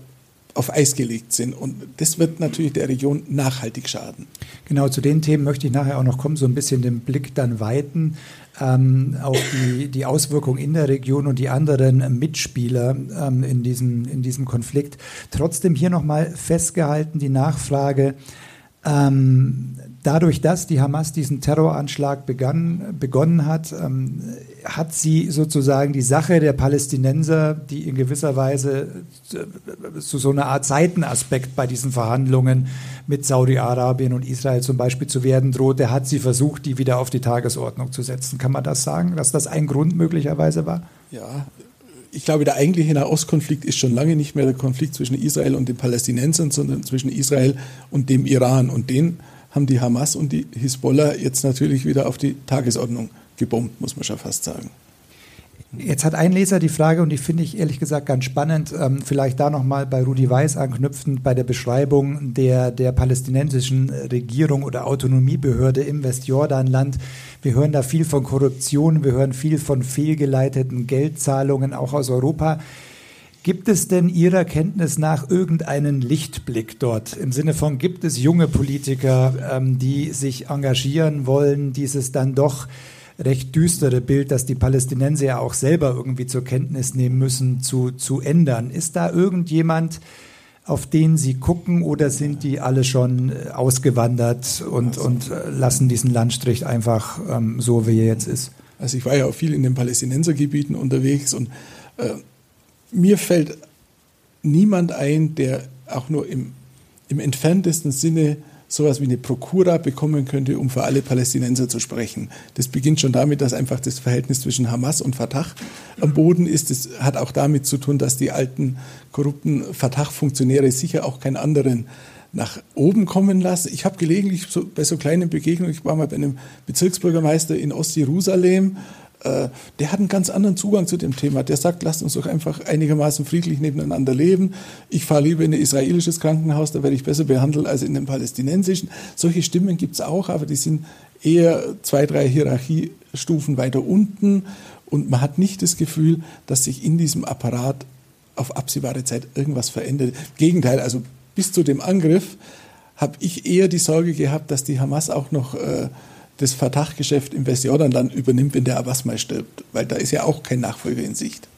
auf Eis gelegt sind. Und das wird natürlich der Region nachhaltig schaden. Genau, zu den Themen möchte ich nachher auch noch kommen, so ein bisschen den Blick dann weiten ähm, auf die, die Auswirkungen in der Region und die anderen Mitspieler ähm, in, diesem, in diesem Konflikt. Trotzdem hier nochmal festgehalten die Nachfrage, ähm, dadurch, dass die Hamas diesen Terroranschlag begann, begonnen hat, ähm, hat sie sozusagen die Sache der Palästinenser, die in gewisser Weise zu so einer Art Seitenaspekt bei diesen Verhandlungen mit Saudi-Arabien und Israel zum Beispiel zu werden droht, der hat sie versucht, die wieder auf die Tagesordnung zu setzen. Kann man das sagen, dass das ein Grund möglicherweise war? Ja, ich glaube, der eigentliche Nahostkonflikt ist schon lange nicht mehr der Konflikt zwischen Israel und den Palästinensern, sondern zwischen Israel und dem Iran. Und den haben die Hamas und die Hisbollah jetzt natürlich wieder auf die Tagesordnung gebombt, muss man schon fast sagen. Jetzt hat ein Leser die Frage, und die finde ich ehrlich gesagt ganz spannend, ähm, vielleicht da nochmal bei Rudi Weiß anknüpfend bei der Beschreibung der, der palästinensischen Regierung oder Autonomiebehörde im Westjordanland. Wir hören da viel von Korruption, wir hören viel von fehlgeleiteten Geldzahlungen, auch aus Europa. Gibt es denn Ihrer Kenntnis nach irgendeinen Lichtblick dort? Im Sinne von, gibt es junge Politiker, ähm, die sich engagieren wollen, dieses dann doch recht düstere Bild, das die Palästinenser ja auch selber irgendwie zur Kenntnis nehmen müssen, zu, zu ändern. Ist da irgendjemand, auf den Sie gucken oder sind die alle schon äh, ausgewandert und, also, und äh, lassen diesen Landstrich einfach ähm, so, wie er jetzt ist? Also ich war ja auch viel in den Palästinensergebieten unterwegs und äh, mir fällt niemand ein, der auch nur im, im entferntesten Sinne sowas wie eine Prokura bekommen könnte, um für alle Palästinenser zu sprechen. Das beginnt schon damit, dass einfach das Verhältnis zwischen Hamas und Fatah am Boden ist. Das hat auch damit zu tun, dass die alten korrupten Fatah-Funktionäre sicher auch keinen anderen nach oben kommen lassen. Ich habe gelegentlich so, bei so kleinen Begegnungen, ich war mal bei einem Bezirksbürgermeister in Ostjerusalem der hat einen ganz anderen Zugang zu dem Thema. Der sagt, lasst uns doch einfach einigermaßen friedlich nebeneinander leben. Ich fahre lieber in ein israelisches Krankenhaus, da werde ich besser behandelt als in dem palästinensischen. Solche Stimmen gibt es auch, aber die sind eher zwei, drei Hierarchiestufen weiter unten. Und man hat nicht das Gefühl, dass sich in diesem Apparat auf absehbare Zeit irgendwas verändert. Im Gegenteil, also bis zu dem Angriff habe ich eher die Sorge gehabt, dass die Hamas auch noch äh, das Fatah-Geschäft im Westjordanland übernimmt, wenn der Abbas mal stirbt, weil da ist ja auch kein Nachfolger in Sicht.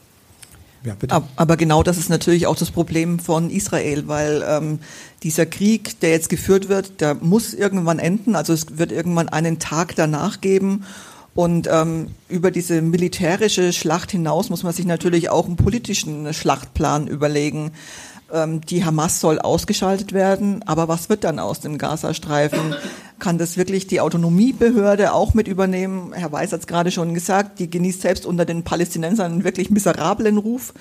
Ja, Aber genau das ist natürlich auch das Problem von Israel, weil ähm, dieser Krieg, der jetzt geführt wird, der muss irgendwann enden. Also es wird irgendwann einen Tag danach geben. Und ähm, über diese militärische Schlacht hinaus muss man sich natürlich auch einen politischen Schlachtplan überlegen. Ähm, die Hamas soll ausgeschaltet werden, aber was wird dann aus dem Gazastreifen? Kann das wirklich die Autonomiebehörde auch mit übernehmen? Herr Weiß hat es gerade schon gesagt, die genießt selbst unter den Palästinensern einen wirklich miserablen Ruf.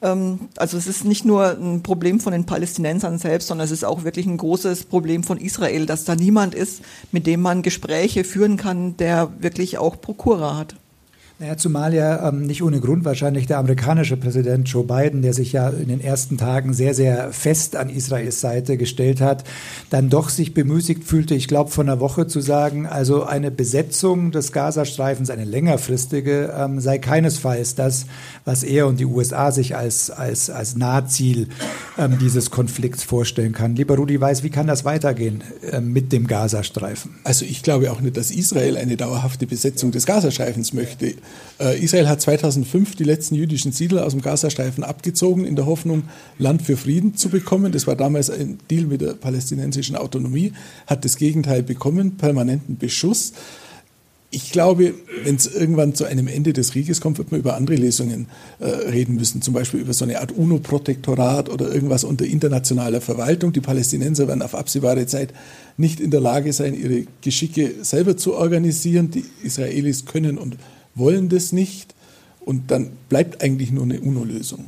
Ähm, also es ist nicht nur ein Problem von den Palästinensern selbst, sondern es ist auch wirklich ein großes Problem von Israel, dass da niemand ist, mit dem man Gespräche führen kann, der wirklich auch Prokura hat. Naja, zumal ja ähm, nicht ohne Grund wahrscheinlich der amerikanische Präsident Joe Biden, der sich ja in den ersten Tagen sehr, sehr fest an Israels Seite gestellt hat, dann doch sich bemüßigt fühlte, ich glaube, von einer Woche zu sagen, also eine Besetzung des Gazastreifens, eine längerfristige, ähm, sei keinesfalls das, was er und die USA sich als, als, als Nahziel ähm, dieses Konflikts vorstellen kann. Lieber Rudi Weiß, wie kann das weitergehen äh, mit dem Gazastreifen? Also ich glaube auch nicht, dass Israel eine dauerhafte Besetzung des Gazastreifens möchte. Äh, Israel hat 2005 die letzten jüdischen Siedler aus dem Gazastreifen abgezogen, in der Hoffnung, Land für Frieden zu bekommen. Das war damals ein Deal mit der palästinensischen Autonomie, hat das Gegenteil bekommen, permanenten Beschuss. ich glaube, wenn es irgendwann zu einem Ende des Krieges kommt, wird man über andere Lösungen äh, reden müssen. Zum Beispiel über so eine Art UNO-Protektorat oder irgendwas unter internationaler Verwaltung. Die Palästinenser werden auf absehbare Zeit nicht in der Lage sein, ihre Geschicke selber zu organisieren. Die Israelis können und wollen das nicht. Und dann bleibt eigentlich nur eine UNO-Lösung.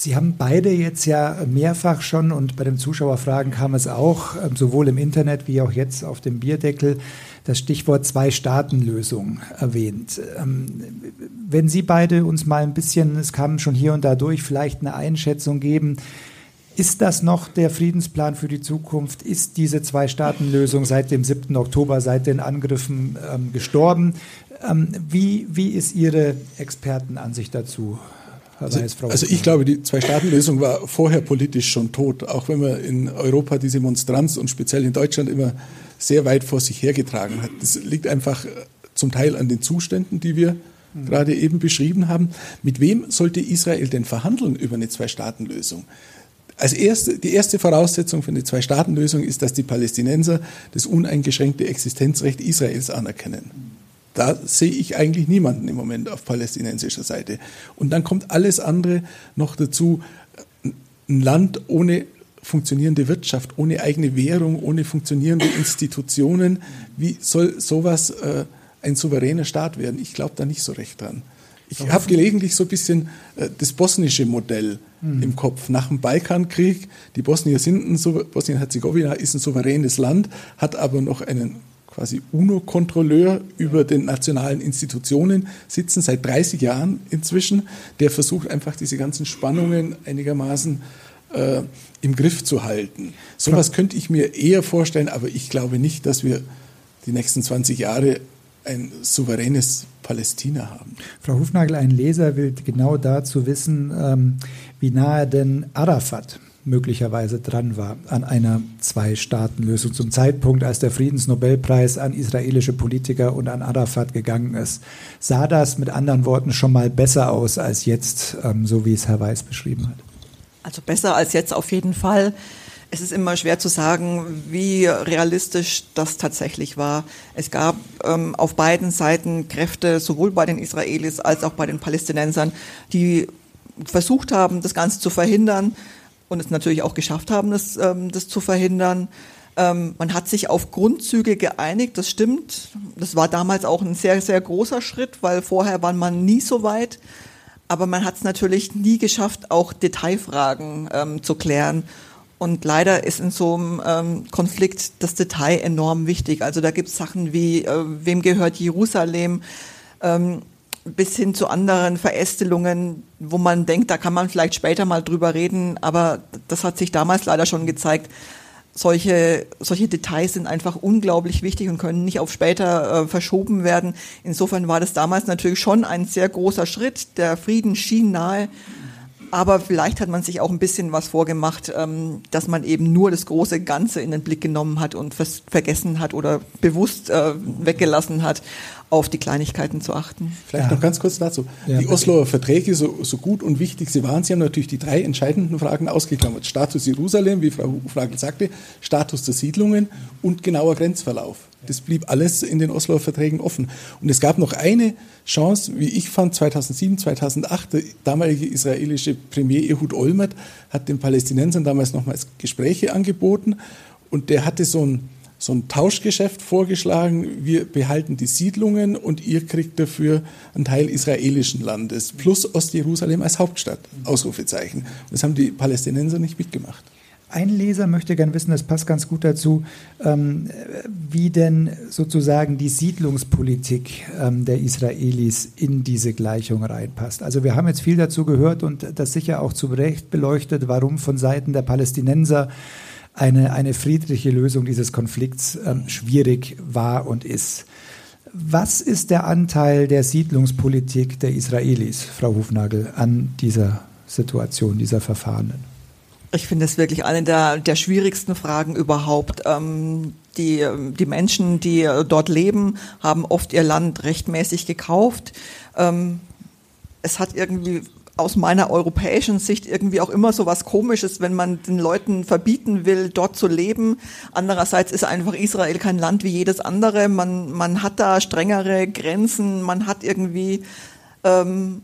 Sie haben beide jetzt ja mehrfach schon und bei den Zuschauerfragen kam es auch, ähm, sowohl im Internet wie auch jetzt auf dem Bierdeckel, das Stichwort Zwei-Staaten-Lösung erwähnt. Ähm, wenn Sie beide uns mal ein bisschen, es kam schon hier und da durch, vielleicht eine Einschätzung geben, ist das noch der Friedensplan für die Zukunft? Ist diese Zwei-Staaten-Lösung seit dem 7. Oktober, seit den Angriffen ähm, gestorben? Ähm, wie, wie ist Ihre Expertenansicht dazu? Also, also, ich glaube, die Zwei-Staaten-Lösung war vorher politisch schon tot, auch wenn man in Europa diese Monstranz und speziell in Deutschland immer sehr weit vor sich hergetragen hat. Das liegt einfach äh, zum Teil an den Zuständen, die wir mhm. gerade eben beschrieben haben. Mit wem sollte Israel denn verhandeln über eine Zwei-Staaten-Lösung? Als erste, die erste Voraussetzung für eine Zwei-Staaten-Lösung ist, dass die Palästinenser das uneingeschränkte Existenzrecht Israels anerkennen. Da sehe ich eigentlich niemanden im Moment auf palästinensischer Seite. Und dann kommt alles andere noch dazu. Ein Land ohne funktionierende Wirtschaft, ohne eigene Währung, ohne funktionierende Institutionen. Wie soll sowas äh, ein souveräner Staat werden? Ich glaube da nicht so recht dran. Ich habe gelegentlich so ein bisschen äh, das bosnische Modell mhm. im Kopf. Nach dem Balkankrieg, die Bosnier sind ein, Bosnien-Herzegowina ist ein souveränes Land, hat aber noch einen quasi UNO-Kontrolleur über den nationalen Institutionen sitzen, seit 30 Jahren inzwischen, der versucht einfach diese ganzen Spannungen einigermaßen äh, im Griff zu halten. Sowas könnte ich mir eher vorstellen, aber ich glaube nicht, dass wir die nächsten 20 Jahre ein souveränes Palästina haben. Frau Hufnagel, ein Leser will genau dazu wissen, ähm, wie nahe denn Arafat möglicherweise dran war an einer Zwei-Staaten-Lösung zum Zeitpunkt, als der Friedensnobelpreis an israelische Politiker und an Arafat gegangen ist. Sah das mit anderen Worten schon mal besser aus als jetzt, ähm, so wie es Herr Weiß beschrieben hat? Also besser als jetzt auf jeden Fall. Es ist immer schwer zu sagen, wie realistisch das tatsächlich war. Es gab ähm, auf beiden Seiten Kräfte, sowohl bei den Israelis als auch bei den Palästinensern, die versucht haben, das Ganze zu verhindern und es natürlich auch geschafft haben, das, ähm, das zu verhindern. Ähm, man hat sich auf Grundzüge geeinigt, das stimmt. Das war damals auch ein sehr, sehr großer Schritt, weil vorher war man nie so weit. Aber man hat es natürlich nie geschafft, auch Detailfragen ähm, zu klären. Und leider ist in so einem ähm, Konflikt das Detail enorm wichtig. Also da gibt es Sachen wie, äh, wem gehört Jerusalem, ähm, bis hin zu anderen Verästelungen, wo man denkt, da kann man vielleicht später mal drüber reden. Aber das hat sich damals leider schon gezeigt, solche, solche Details sind einfach unglaublich wichtig und können nicht auf später äh, verschoben werden. Insofern war das damals natürlich schon ein sehr großer Schritt. Der Frieden schien nahe. Aber vielleicht hat man sich auch ein bisschen was vorgemacht, ähm, dass man eben nur das große Ganze in den Blick genommen hat und vergessen hat oder bewusst äh, weggelassen hat, auf die Kleinigkeiten zu achten. Vielleicht ja. noch ganz kurz dazu. Ja, die Osloer Verträge, so, so, gut und wichtig sie waren, sie haben natürlich die drei entscheidenden Fragen ausgeklammert. Status Jerusalem, wie Frau Fragel sagte, Status der Siedlungen und genauer Grenzverlauf. Das blieb alles in den Osloer Verträgen offen. Und es gab noch eine Chance, wie ich fand, 2007, 2008, der damalige israelische Premier Ehud Olmert hat den Palästinensern damals nochmals Gespräche angeboten und der hatte so ein so ein Tauschgeschäft vorgeschlagen. Wir behalten die Siedlungen und ihr kriegt dafür einen Teil israelischen Landes plus Ostjerusalem als Hauptstadt. Ausrufezeichen. Das haben die Palästinenser nicht mitgemacht. Ein Leser möchte gerne wissen, das passt ganz gut dazu, ähm, wie denn sozusagen die Siedlungspolitik ähm, der Israelis in diese Gleichung reinpasst. Also wir haben jetzt viel dazu gehört und das sicher auch zu Recht beleuchtet, warum von Seiten der Palästinenser eine, eine friedliche Lösung dieses Konflikts ähm, schwierig war und ist. Was ist der Anteil der Siedlungspolitik der Israelis, Frau Hufnagel, an dieser Situation, dieser Verfahren? Ich finde es wirklich eine der, der schwierigsten Fragen überhaupt. Ähm, die, die Menschen, die dort leben, haben oft ihr Land rechtmäßig gekauft. Ähm, es hat irgendwie aus meiner europäischen Sicht irgendwie auch immer so was Komisches, wenn man den Leuten verbieten will, dort zu leben. Andererseits ist einfach Israel kein Land wie jedes andere. Man, man hat da strengere Grenzen, man hat irgendwie ähm,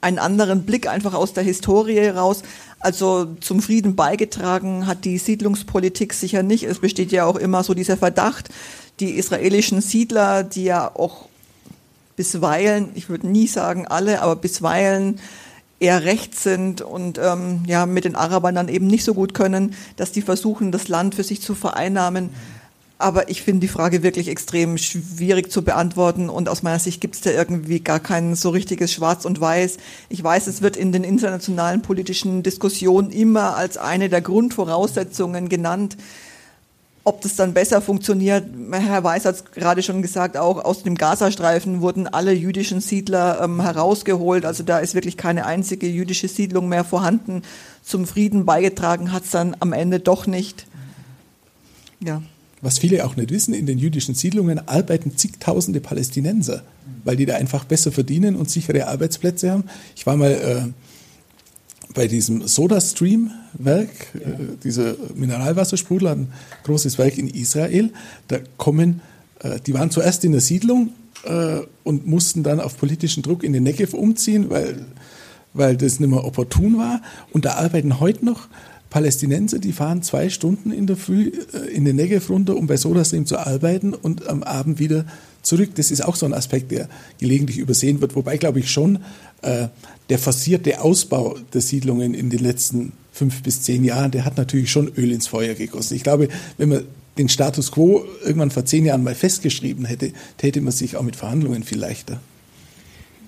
einen anderen Blick einfach aus der Historie raus. Also zum Frieden beigetragen hat die Siedlungspolitik sicher nicht. Es besteht ja auch immer so dieser Verdacht, die israelischen Siedler, die ja auch bisweilen, ich würde nie sagen alle, aber bisweilen eher rechts sind und ähm, ja mit den Arabern dann eben nicht so gut können, dass die versuchen, das Land für sich zu vereinnahmen. Aber ich finde die Frage wirklich extrem schwierig zu beantworten und aus meiner Sicht gibt es da irgendwie gar kein so richtiges Schwarz und Weiß. Ich weiß, es wird in den internationalen politischen Diskussionen immer als eine der Grundvoraussetzungen genannt, ob das dann besser funktioniert, Herr Weiß hat es gerade schon gesagt, auch aus dem Gazastreifen wurden alle jüdischen Siedler ähm, herausgeholt. Also da ist wirklich keine einzige jüdische Siedlung mehr vorhanden. Zum Frieden beigetragen hat es dann am Ende doch nicht. Ja. Was viele auch nicht wissen, in den jüdischen Siedlungen arbeiten zigtausende Palästinenser, weil die da einfach besser verdienen und sichere Arbeitsplätze haben. Ich war mal äh, bei diesem SodaStream-Werk, ja. äh, dieser Mineralwassersprudel, ein großes Werk in Israel, da kommen, äh, die waren zuerst in der Siedlung äh, und mussten dann auf politischen Druck in den Negev umziehen, weil, weil das nicht mehr opportun war. Und da arbeiten heute noch Palästinenser, die fahren zwei Stunden in der Früh äh, in den Negev runter, um bei SodaStream zu arbeiten und am Abend wieder zurück. Das ist auch so ein Aspekt, der gelegentlich übersehen wird. Wobei, glaube ich, schon äh, der forcierte Ausbau der Siedlungen in den letzten fünf bis zehn Jahren, der hat natürlich schon Öl ins Feuer gegossen. Ich glaube, wenn man den Status quo irgendwann vor zehn Jahren mal festgeschrieben hätte, täte man sich auch mit Verhandlungen viel leichter.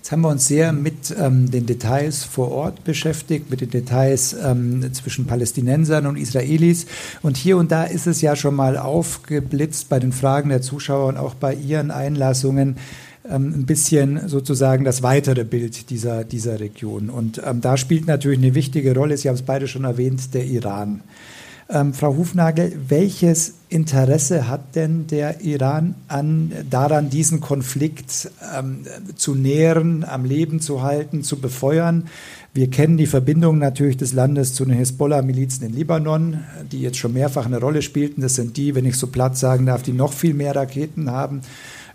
Jetzt haben wir uns sehr mit ähm, den Details vor Ort beschäftigt, mit den Details ähm, zwischen Palästinensern und Israelis. Und hier und da ist es ja schon mal aufgeblitzt bei den Fragen der Zuschauer und auch bei Ihren Einlassungen ähm, ein bisschen sozusagen das weitere Bild dieser, dieser Region. Und ähm, da spielt natürlich eine wichtige Rolle, Sie haben es beide schon erwähnt, der Iran. Ähm, Frau Hufnagel, welches Interesse hat denn der Iran an, daran, diesen Konflikt ähm, zu nähren, am Leben zu halten, zu befeuern? Wir kennen die Verbindung natürlich des Landes zu den Hisbollah-Milizen in Libanon, die jetzt schon mehrfach eine Rolle spielten. Das sind die, wenn ich so platt sagen darf, die noch viel mehr Raketen haben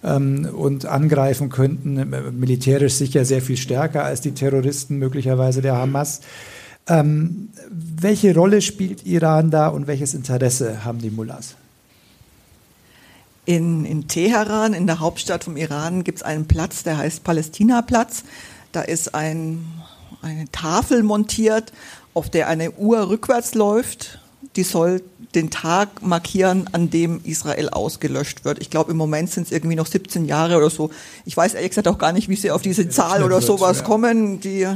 ähm, und angreifen könnten, militärisch sicher sehr viel stärker als die Terroristen möglicherweise der Hamas. Ähm, welche Rolle spielt Iran da und welches Interesse haben die Mullahs? In, in Teheran, in der Hauptstadt vom Iran, gibt es einen Platz, der heißt Palästinaplatz. Da ist ein, eine Tafel montiert, auf der eine Uhr rückwärts läuft. Die soll den Tag markieren, an dem Israel ausgelöscht wird. Ich glaube, im Moment sind es irgendwie noch 17 Jahre oder so. Ich weiß ehrlich gesagt auch gar nicht, wie sie auf diese Zahl oder sowas ja. kommen. Die,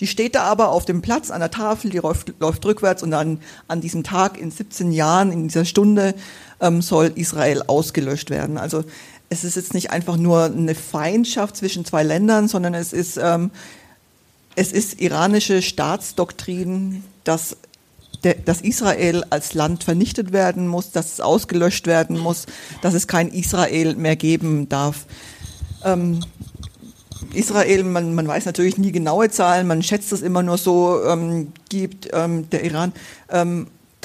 die steht da aber auf dem Platz an der Tafel, die läuft, läuft rückwärts und dann an diesem Tag in 17 Jahren, in dieser Stunde, ähm, soll Israel ausgelöscht werden. Also es ist jetzt nicht einfach nur eine Feindschaft zwischen zwei Ländern, sondern es ist, ähm, es ist iranische Staatsdoktrin, dass dass Israel als Land vernichtet werden muss, dass es ausgelöscht werden muss, dass es kein Israel mehr geben darf. Ähm, Israel, man, man weiß natürlich nie genaue Zahlen, man schätzt das immer nur so, ähm, gibt ähm, der Iran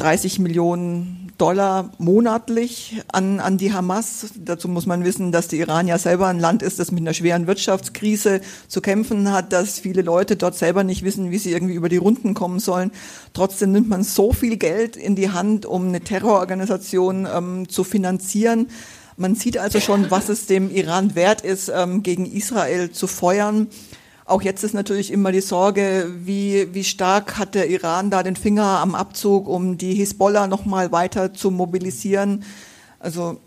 30 ähm, Millionen Dollar monatlich an, an die Hamas. Dazu muss man wissen, dass der Iran ja selber ein Land ist, das mit einer schweren Wirtschaftskrise zu kämpfen hat, dass viele Leute dort selber nicht wissen, wie sie irgendwie über die Runden kommen sollen. Trotzdem nimmt man so viel Geld in die Hand, um eine Terrororganisation ähm, zu finanzieren. Man sieht also schon, was es dem Iran wert ist, ähm, gegen Israel zu feuern. Auch jetzt ist natürlich immer die Sorge, wie, wie stark hat der Iran da den Finger am Abzug, um die Hisbollah nochmal weiter zu mobilisieren. Also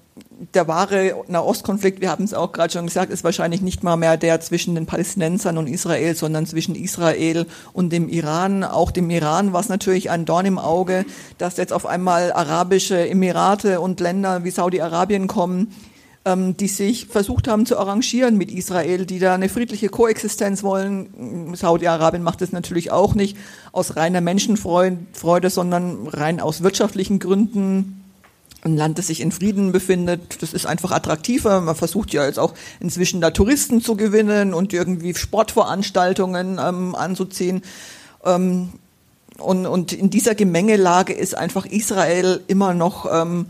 der wahre Nahostkonflikt, wir haben es auch gerade schon gesagt, ist wahrscheinlich nicht mal mehr der zwischen den Palästinensern und Israel, sondern zwischen Israel und dem Iran. Auch dem Iran war es natürlich ein Dorn im Auge, dass jetzt auf einmal arabische Emirate und Länder wie Saudi-Arabien kommen, die sich versucht haben zu arrangieren mit Israel, die da eine friedliche Koexistenz wollen. Saudi-Arabien macht das natürlich auch nicht aus reiner Menschenfreude, sondern rein aus wirtschaftlichen Gründen. ein Land, das sich in Frieden befindet, das ist einfach attraktiver. Man versucht ja jetzt auch inzwischen da Touristen zu gewinnen und irgendwie Sportveranstaltungen ähm, anzuziehen. Ähm, und, und in dieser Gemengelage ist einfach Israel immer noch ähm,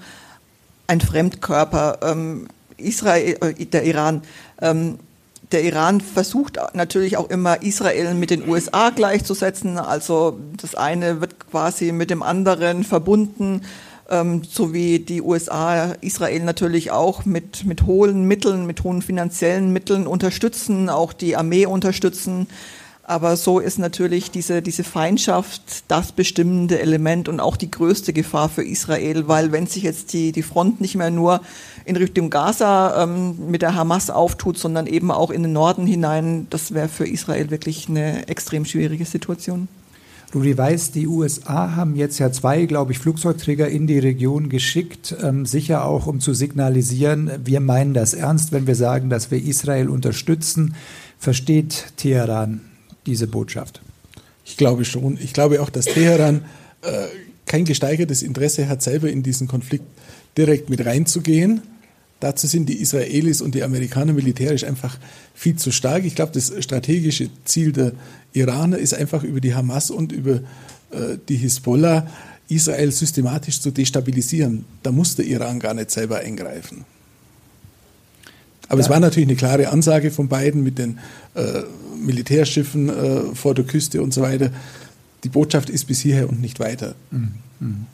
ein Fremdkörper. Ähm, Israel, äh, der Iran. Ähm, der Iran versucht natürlich auch immer Israel mit den USA gleichzusetzen. Also das eine wird quasi mit dem anderen verbunden ähm, so wie die USA Israel natürlich auch mit, mit hohen Mitteln, mit hohen finanziellen Mitteln unterstützen, auch die Armee unterstützen. Aber so ist natürlich diese, diese Feindschaft das bestimmende Element und auch die größte Gefahr für Israel, weil wenn sich jetzt die, die Front nicht mehr nur in Richtung Gaza ähm, mit der Hamas auftut, sondern eben auch in den Norden hinein, das wäre für Israel wirklich eine extrem schwierige Situation. Rudi Weiß, die USA haben jetzt ja zwei, glaube ich, Flugzeugträger in die Region geschickt, ähm, sicher auch, um zu signalisieren, wir meinen das ernst, wenn wir sagen, dass wir Israel unterstützen. Versteht Teheran diese Botschaft? Ich glaube schon. Ich glaube auch, dass Teheran äh, kein gesteigertes Interesse hat, selber in diesen Konflikt direkt mit reinzugehen. Dazu sind die Israelis und die Amerikaner militärisch einfach viel zu stark. Ich glaube, das strategische Ziel der Iraner ist einfach über die Hamas und über äh, die Hisbollah Israel systematisch zu destabilisieren. Da muss der Iran gar nicht selber eingreifen. Aber ja. es war natürlich eine klare Ansage von beiden mit den äh, Militärschiffen äh, vor der Küste und so weiter. Die Botschaft ist bis hierher und nicht weiter. Mhm. Mhm.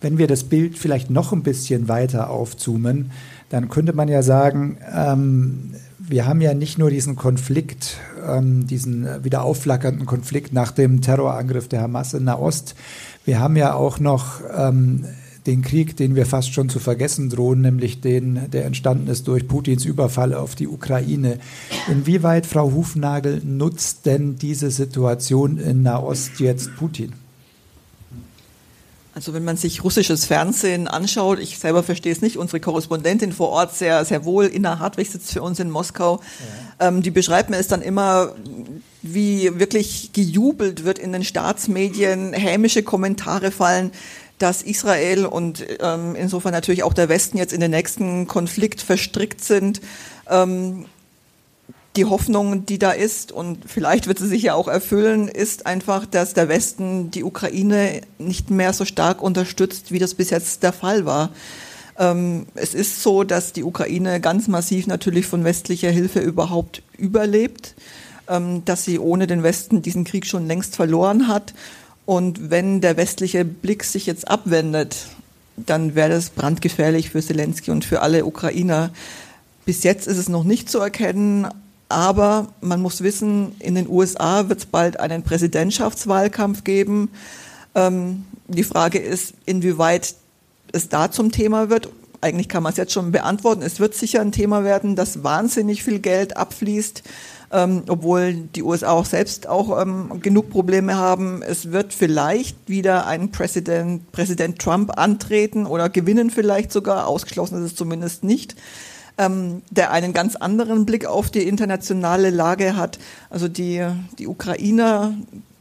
Wenn wir das Bild vielleicht noch ein bisschen weiter aufzoomen, dann könnte man ja sagen, ähm, wir haben ja nicht nur diesen Konflikt, ähm, diesen wieder aufflackernden Konflikt nach dem Terrorangriff der Hamas in Nahost. Wir haben ja auch noch ähm, den Krieg, den wir fast schon zu vergessen drohen, nämlich den, der entstanden ist durch Putins Überfall auf die Ukraine. Inwieweit, Frau Hufnagel, nutzt denn diese Situation in Nahost jetzt Putin? Also wenn man sich russisches Fernsehen anschaut, ich selber verstehe es nicht, unsere Korrespondentin vor Ort sehr, sehr wohl, Inna Hartwig sitzt für uns in Moskau, ja. ähm, die beschreibt mir es dann immer, wie wirklich gejubelt wird in den Staatsmedien, hämische Kommentare fallen, dass Israel und ähm, insofern natürlich auch der Westen jetzt in den nächsten Konflikt verstrickt sind. Ähm, die Hoffnung, die da ist, und vielleicht wird sie sich ja auch erfüllen, ist einfach, dass der Westen die Ukraine nicht mehr so stark unterstützt, wie das bis jetzt der Fall war. Ähm, es ist so, dass die Ukraine ganz massiv natürlich von westlicher Hilfe überhaupt überlebt, ähm, dass sie ohne den Westen diesen Krieg schon längst verloren hat. Und wenn der westliche Blick sich jetzt abwendet, dann wäre das brandgefährlich für Zelensky und für alle Ukrainer. Bis jetzt ist es noch nicht zu erkennen, aber man muss wissen, in den USA wird es bald einen Präsidentschaftswahlkampf geben. Ähm, die Frage ist, inwieweit es da zum Thema wird. Eigentlich kann man es jetzt schon beantworten. Es wird sicher ein Thema werden, dass wahnsinnig viel Geld abfließt, ähm, obwohl die USA auch selbst auch ähm, genug Probleme haben. Es wird vielleicht wieder ein Präsident, Präsident Trump antreten oder gewinnen vielleicht sogar. Ausgeschlossen ist es zumindest nicht ähm, der einen ganz anderen Blick auf die internationale Lage hat. Also die, die Ukrainer,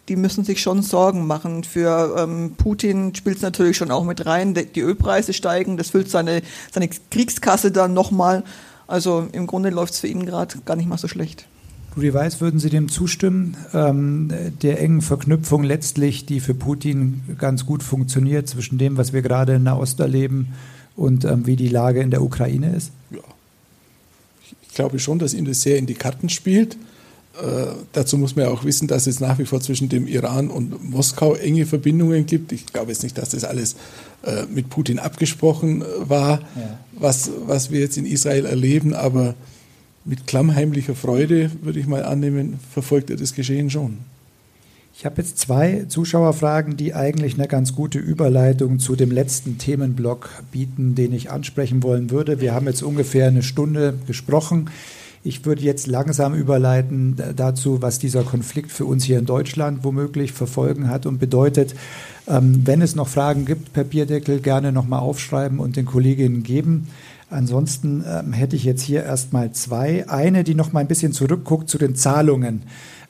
die müssen sich schon Sorgen machen. Für ähm, Putin spielt es natürlich schon auch mit rein. Die, Ölpreise steigen, das füllt seine, seine Kriegskasse dann nochmal. Also im Grunde läuft es für ihn gerade gar nicht mal so schlecht. Rudi Weiß, würden Sie dem zustimmen, ähm, der engen Verknüpfung letztlich, die für Putin ganz gut funktioniert zwischen dem, was wir gerade in Nahost erleben und ähm, wie die Lage in der Ukraine ist? Ja, glaube schon, dass ihm das sehr in die Karten spielt. Äh, dazu muss man ja auch wissen, dass es nach wie vor zwischen dem Iran und Moskau enge Verbindungen gibt. Ich glaube jetzt nicht, dass das alles äh, mit Putin abgesprochen äh, war, ja. was, was wir jetzt in Israel erleben, aber mit klammheimlicher Freude, würde ich mal annehmen, verfolgt er das Geschehen schon. Ich habe jetzt zwei Zuschauerfragen, die eigentlich eine ganz gute Überleitung zu dem letzten Themenblock bieten, den ich ansprechen wollen würde. Wir haben jetzt ungefähr eine Stunde gesprochen. Ich würde jetzt langsam überleiten dazu, was dieser Konflikt für uns hier in Deutschland womöglich verfolgen hat und bedeutet. Ähm, wenn es noch Fragen gibt, Papierdeckel gerne nochmal aufschreiben und den Kolleginnen geben. Ansonsten ähm, hätte ich jetzt hier erstmal zwei. Eine, die noch mal ein bisschen zurückguckt zu den Zahlungen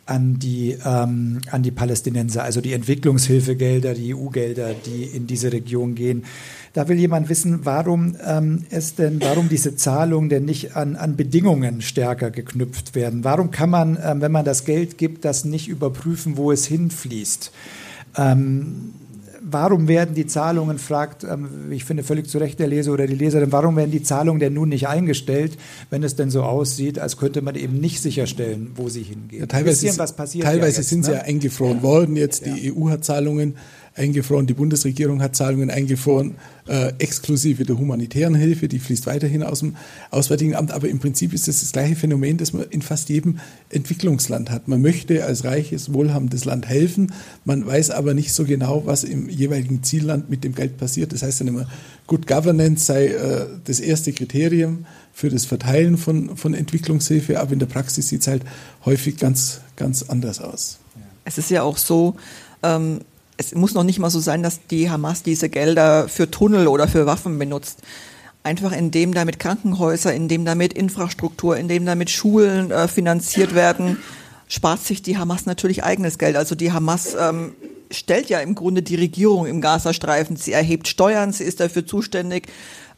an die, ähm, an die Palästinenser, also die Entwicklungshilfegelder, die EU-Gelder, die in diese Region gehen. Da will jemand wissen, warum ähm, es denn, warum diese Zahlungen denn nicht an, an Bedingungen stärker geknüpft werden. Warum kann man, ähm, wenn man das Geld gibt, das nicht überprüfen, wo es hinfließt? Ähm, warum werden die Zahlungen, fragt, ähm, ich finde völlig zu Recht der Leser oder die Leserin, warum werden die Zahlungen denn nun nicht eingestellt, wenn es denn so aussieht, als könnte man eben nicht sicherstellen, wo sie hingehen? Ja, teilweise passiert teilweise ja jetzt, sind ne? sie ja eingefroren worden. Jetzt die EU hat Zahlungen eingefroren, die Bundesregierung hat Zahlungen eingefroren, äh, exklusive der humanitären Hilfe, die fließt weiterhin aus dem Auswärtigen Amt. Aber im Prinzip ist das das gleiche Phänomen, das man in fast jedem Entwicklungsland hat. Man möchte als reiches, wohlhabendes Land helfen, man weiß aber nicht so genau, was im jeweiligen Zielland mit dem Geld passiert. Das heißt dann immer, Good Governance sei äh, das erste Kriterium für das Verteilen von, von Entwicklungshilfe, aber in der Praxis sieht es halt häufig ganz, ganz anders aus. Es ist ja auch so, ähm, es muss noch nicht mal so sein, dass die Hamas diese Gelder für Tunnel oder für Waffen benutzt. Einfach indem damit Krankenhäuser, indem damit Infrastruktur, indem damit Schulen äh, finanziert werden, spart sich die Hamas natürlich eigenes Geld. Also die Hamas ähm, stellt ja im Grunde die Regierung im Gazastreifen. Sie erhebt Steuern, sie ist dafür zuständig,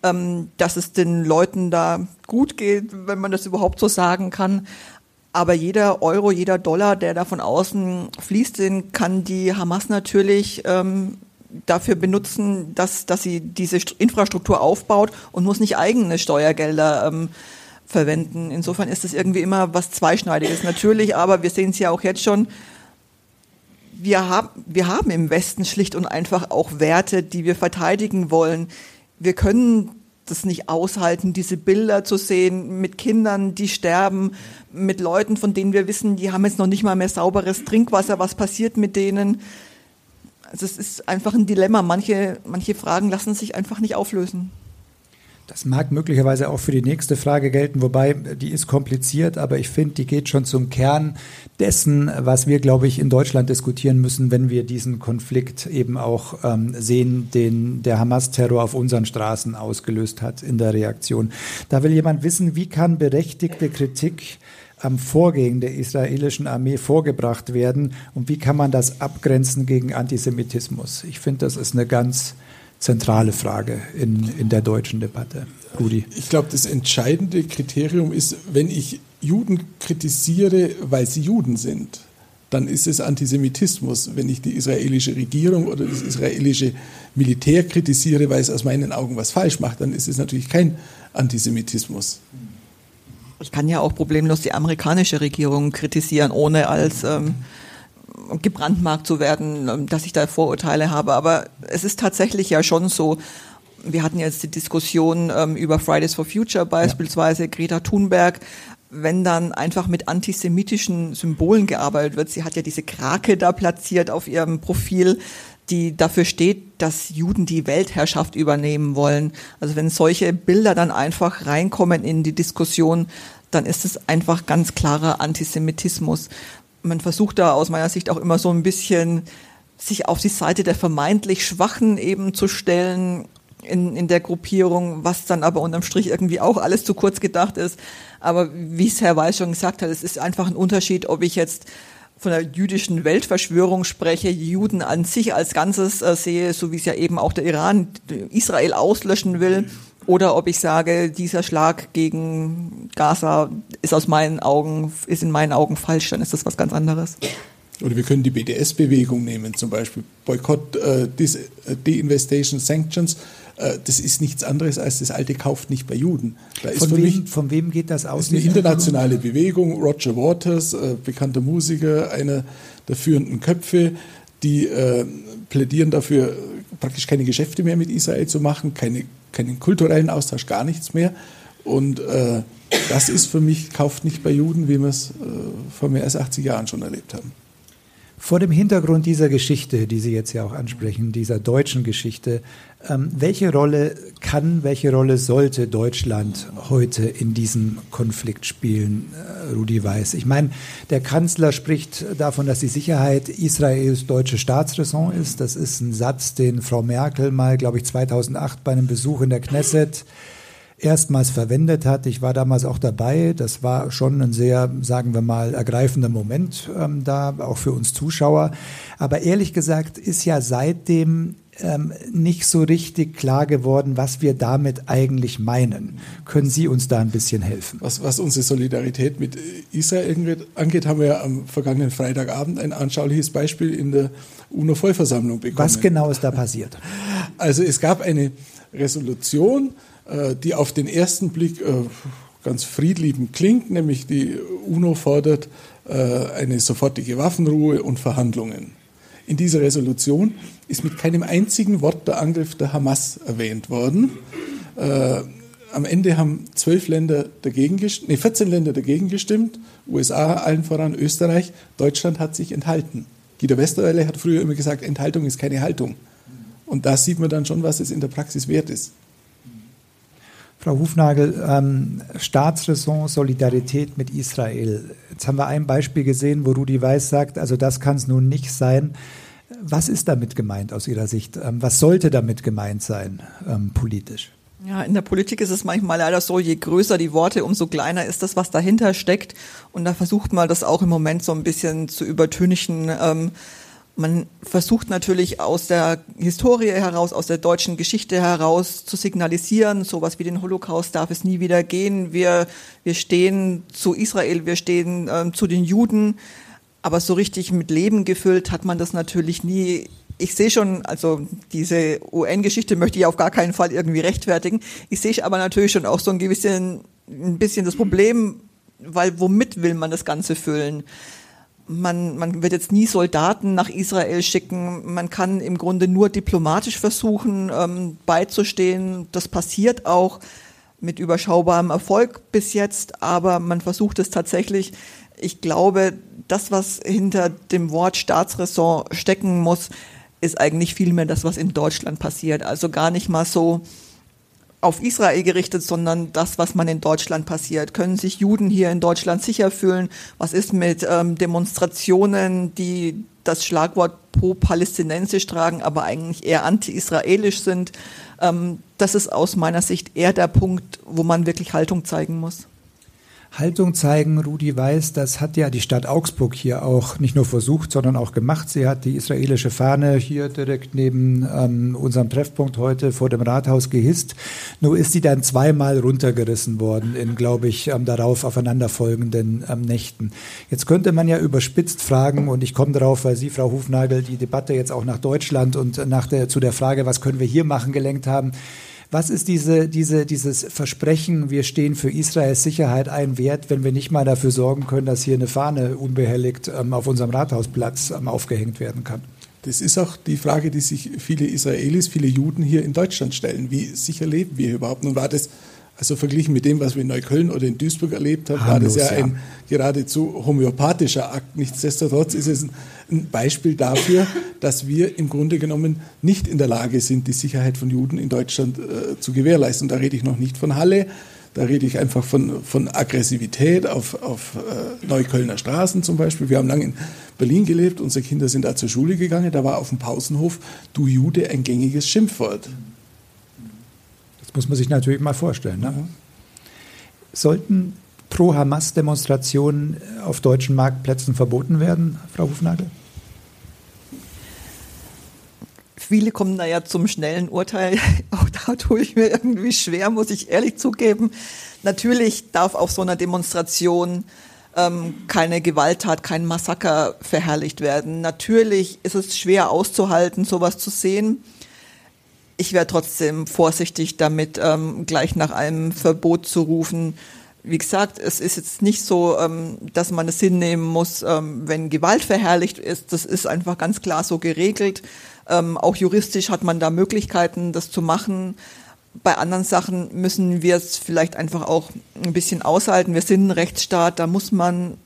ähm, dass es den Leuten da gut geht, wenn man das überhaupt so sagen kann. Aber jeder Euro, jeder Dollar, der da von außen fließt, den kann die Hamas natürlich ähm, dafür benutzen, dass, dass sie diese Infrastruktur aufbaut und muss nicht eigene Steuergelder ähm, verwenden. Insofern ist es irgendwie immer was Zweischneidiges. Natürlich, aber wir sehen es ja auch jetzt schon, wir haben, wir haben im Westen schlicht und einfach auch Werte, die wir verteidigen wollen. Wir können das nicht aushalten, diese Bilder zu sehen mit Kindern, die sterben, mit Leuten, von denen wir wissen, die haben jetzt noch nicht mal mehr sauberes Trinkwasser. Was passiert mit denen? Also es ist einfach ein Dilemma. Manche, manche Fragen lassen sich einfach nicht auflösen. Das mag möglicherweise auch für die nächste Frage gelten, wobei die ist kompliziert, aber ich finde, die geht schon zum Kern dessen, was wir, glaube ich, in Deutschland diskutieren müssen, wenn wir diesen Konflikt eben auch ähm, sehen, den der Hamas-Terror auf unseren Straßen ausgelöst hat in der Reaktion. Da will jemand wissen, wie kann berechtigte Kritik am Vorgehen der israelischen Armee vorgebracht werden und wie kann man das abgrenzen gegen Antisemitismus? Ich finde, das ist eine ganz zentrale Frage in, in der deutschen Debatte. Rudi. Ich glaube, das entscheidende Kriterium ist, wenn ich Juden kritisiere, weil sie Juden sind, dann ist es Antisemitismus. Wenn ich die israelische Regierung oder das israelische Militär kritisiere, weil es aus meinen Augen was falsch macht, dann ist es natürlich kein Antisemitismus. Ich kann ja auch problemlos die amerikanische Regierung kritisieren, ohne als ähm, gebrandmarkt zu werden, ähm, dass ich da Vorurteile habe. Aber es ist tatsächlich ja schon so, wir hatten jetzt die Diskussion ähm, über Fridays for Future beispielsweise, ja. Greta Thunberg, wenn dann einfach mit antisemitischen Symbolen gearbeitet wird. Sie hat ja diese Krake da platziert auf ihrem Profil, die dafür steht, dass Juden die Weltherrschaft übernehmen wollen. Also wenn solche Bilder dann einfach reinkommen in die Diskussion, dann ist es einfach ganz klarer Antisemitismus man versucht da aus meiner Sicht auch immer so ein bisschen sich auf die Seite der vermeintlich Schwachen eben zu stellen in, in der Gruppierung, was dann aber unterm Strich irgendwie auch alles zu kurz gedacht ist. Aber wie es Herr Weiß schon gesagt hat, es ist einfach ein Unterschied, ob ich jetzt von der jüdischen Weltverschwörung spreche, Juden an sich als Ganzes äh, sehe, so wie es ja eben auch der Iran Israel auslöschen will, oder ob ich sage, dieser Schlag gegen Gaza ist aus meinen Augen, ist in meinen Augen falsch, dann ist das was ganz anderes. Oder wir können die BDS-Bewegung nehmen, zum Beispiel Boykott, äh, äh, De-Investation Sanctions. Äh, das ist nichts anderes als das alte kauft nicht bei Juden. Da von, wem, mich, von wem geht das aus? Das ist eine internationale Bewegung. Roger Waters, äh, bekannter Musiker, einer der führenden Köpfe, die äh, plädieren dafür, praktisch keine Geschäfte mehr mit Israel zu machen, keine keinen kulturellen Austausch, gar nichts mehr. Und äh, das ist für mich, kauft nicht bei Juden, wie wir es äh, vor mehr als 80 Jahren schon erlebt haben. Vor dem Hintergrund dieser Geschichte, die Sie jetzt ja auch ansprechen, dieser deutschen Geschichte, ähm, welche Rolle kann, welche Rolle sollte Deutschland heute in diesem Konflikt spielen, äh, Rudi Weiß? Ich meine, der Kanzler spricht davon, dass die Sicherheit Israels deutsche Staatsräson ist. Das ist ein Satz, den Frau Merkel mal, glaube ich, 2008 bei einem Besuch in der Knesset erstmals verwendet hat. Ich war damals auch dabei. Das war schon ein sehr, sagen wir mal, ergreifender Moment ähm, da, auch für uns Zuschauer. Aber ehrlich gesagt ist ja seitdem ähm, nicht so richtig klar geworden, was wir damit eigentlich meinen. Können Sie uns da ein bisschen helfen? Was, was unsere Solidarität mit Israel angeht, haben wir am vergangenen Freitagabend ein anschauliches Beispiel in der UNO-Vollversammlung bekommen. Was genau ist da passiert? Also es gab eine Resolution, äh, die auf den ersten Blick äh, ganz friedliebend klingt, nämlich die UNO fordert äh, eine sofortige Waffenruhe und Verhandlungen. In dieser Resolution ist mit keinem einzigen Wort der Angriff der Hamas erwähnt worden. am Ende haben zwölf Länder dagegen gestimmt, nee, 14 Länder dagegen gestimmt, USA allen voran Österreich, Deutschland hat sich enthalten. Guido Westerwelle hat früher immer gesagt, Enthaltung ist keine Haltung. Und da sieht man dann schon, was es in der Praxis wert ist. Frau Hufnagel, ähm, Staatsräson, Solidarität mit Israel. Jetzt haben wir ein Beispiel gesehen, wo Rudi Weiß sagt, also das kann es nun nicht sein. Was ist damit gemeint aus Ihrer Sicht? Ähm, was sollte damit gemeint sein ähm, politisch? Ja, in der Politik ist es manchmal leider so, je größer die Worte, umso kleiner ist das, was dahinter steckt. Und da versucht man das auch im Moment so ein bisschen zu übertönigen. Ähm, man versucht natürlich aus der Historie heraus, aus der deutschen Geschichte heraus zu signalisieren, sowas wie den Holocaust darf es nie wieder gehen. Wir, wir stehen zu Israel, wir stehen äh, zu den Juden. Aber so richtig mit Leben gefüllt hat man das natürlich nie. Ich sehe schon, also diese UN-Geschichte möchte ich auf gar keinen Fall irgendwie rechtfertigen. Ich sehe aber natürlich schon auch so ein bisschen, ein bisschen das Problem, weil womit will man das Ganze füllen? man, man wird jetzt nie Soldaten nach Israel schicken. Man kann im Grunde nur diplomatisch versuchen, ähm, beizustehen. Das passiert auch mit überschaubarem Erfolg bis jetzt, aber man versucht es tatsächlich. Ich glaube, das, was hinter dem Wort Staatsräson stecken muss, ist eigentlich vielmehr das, was in Deutschland passiert. Also gar nicht mal so, auf Israel gerichtet, sondern das, was man in Deutschland passiert. Können sich Juden hier in Deutschland sicher fühlen? Was ist mit ähm, Demonstrationen, die das Schlagwort pro-palästinensisch tragen, aber eigentlich eher anti-israelisch sind? Ähm, das ist aus meiner Sicht eher der Punkt, wo man wirklich Haltung zeigen muss. Haltung zeigen. Rudi Weiß, das hat ja die Stadt Augsburg hier auch nicht nur versucht, sondern auch gemacht. Sie hat die israelische Fahne hier direkt neben ähm, unserem Treffpunkt heute vor dem Rathaus gehisst. Nur ist sie dann zweimal runtergerissen worden in, glaube ich, ähm, darauf aufeinanderfolgenden ähm, Nächten. Jetzt könnte man ja überspitzt fragen, und ich komme darauf, weil Sie, Frau Hufnagel, die Debatte jetzt auch nach Deutschland und nach der, zu der Frage, was können wir hier machen, gelenkt haben. Was ist diese, diese, dieses Versprechen, wir stehen für Israels Sicherheit ein Wert, wenn wir nicht mal dafür sorgen können, dass hier eine Fahne unbehelligt ähm, auf unserem Rathausplatz ähm, aufgehängt werden kann? Das ist auch die Frage, die sich viele Israelis, viele Juden hier in Deutschland stellen. Wie sicher leben wir überhaupt? Nun war das also verglichen mit dem, was wir in Neukölln oder in Duisburg erlebt haben, war das ja, ja, ein geradezu homöopathischer Akt. Nichtsdestotrotz ist es ein Beispiel dafür, dass wir im Grunde genommen nicht in der Lage sind, die Sicherheit von Juden in Deutschland äh, zu gewährleisten. Und da rede ich noch nicht von Halle, da rede ich einfach von, von Aggressivität auf, auf äh, Neuköllner Straßen zum Beispiel. Wir haben lange in Berlin gelebt, unsere Kinder sind da zur Schule gegangen, da war auf dem Pausenhof du Jude ein gängiges Schimpfwort. Muss man sich natürlich mal vorstellen. Ne? Sollten Pro-Hamas-Demonstrationen auf deutschen Marktplätzen verboten werden, Frau Hufnagel? Viele kommen da ja zum schnellen Urteil. Auch da tue ich mir irgendwie schwer, muss ich ehrlich zugeben. Natürlich darf auf so einer Demonstration ähm, keine Gewalttat, kein Massaker verherrlicht werden. Natürlich ist es schwer auszuhalten, sowas zu sehen ich wäre trotzdem vorsichtig damit, ähm, gleich nach einem Verbot zu rufen. Wie gesagt, es ist jetzt nicht so, ähm, dass man es hinnehmen muss, ähm, wenn Gewalt verherrlicht ist. Das ist einfach ganz klar so geregelt. Ähm, auch juristisch hat man da Möglichkeiten, das zu machen. Bei anderen Sachen müssen wir es vielleicht einfach auch ein bisschen aushalten. Wir sind ein Rechtsstaat, da muss man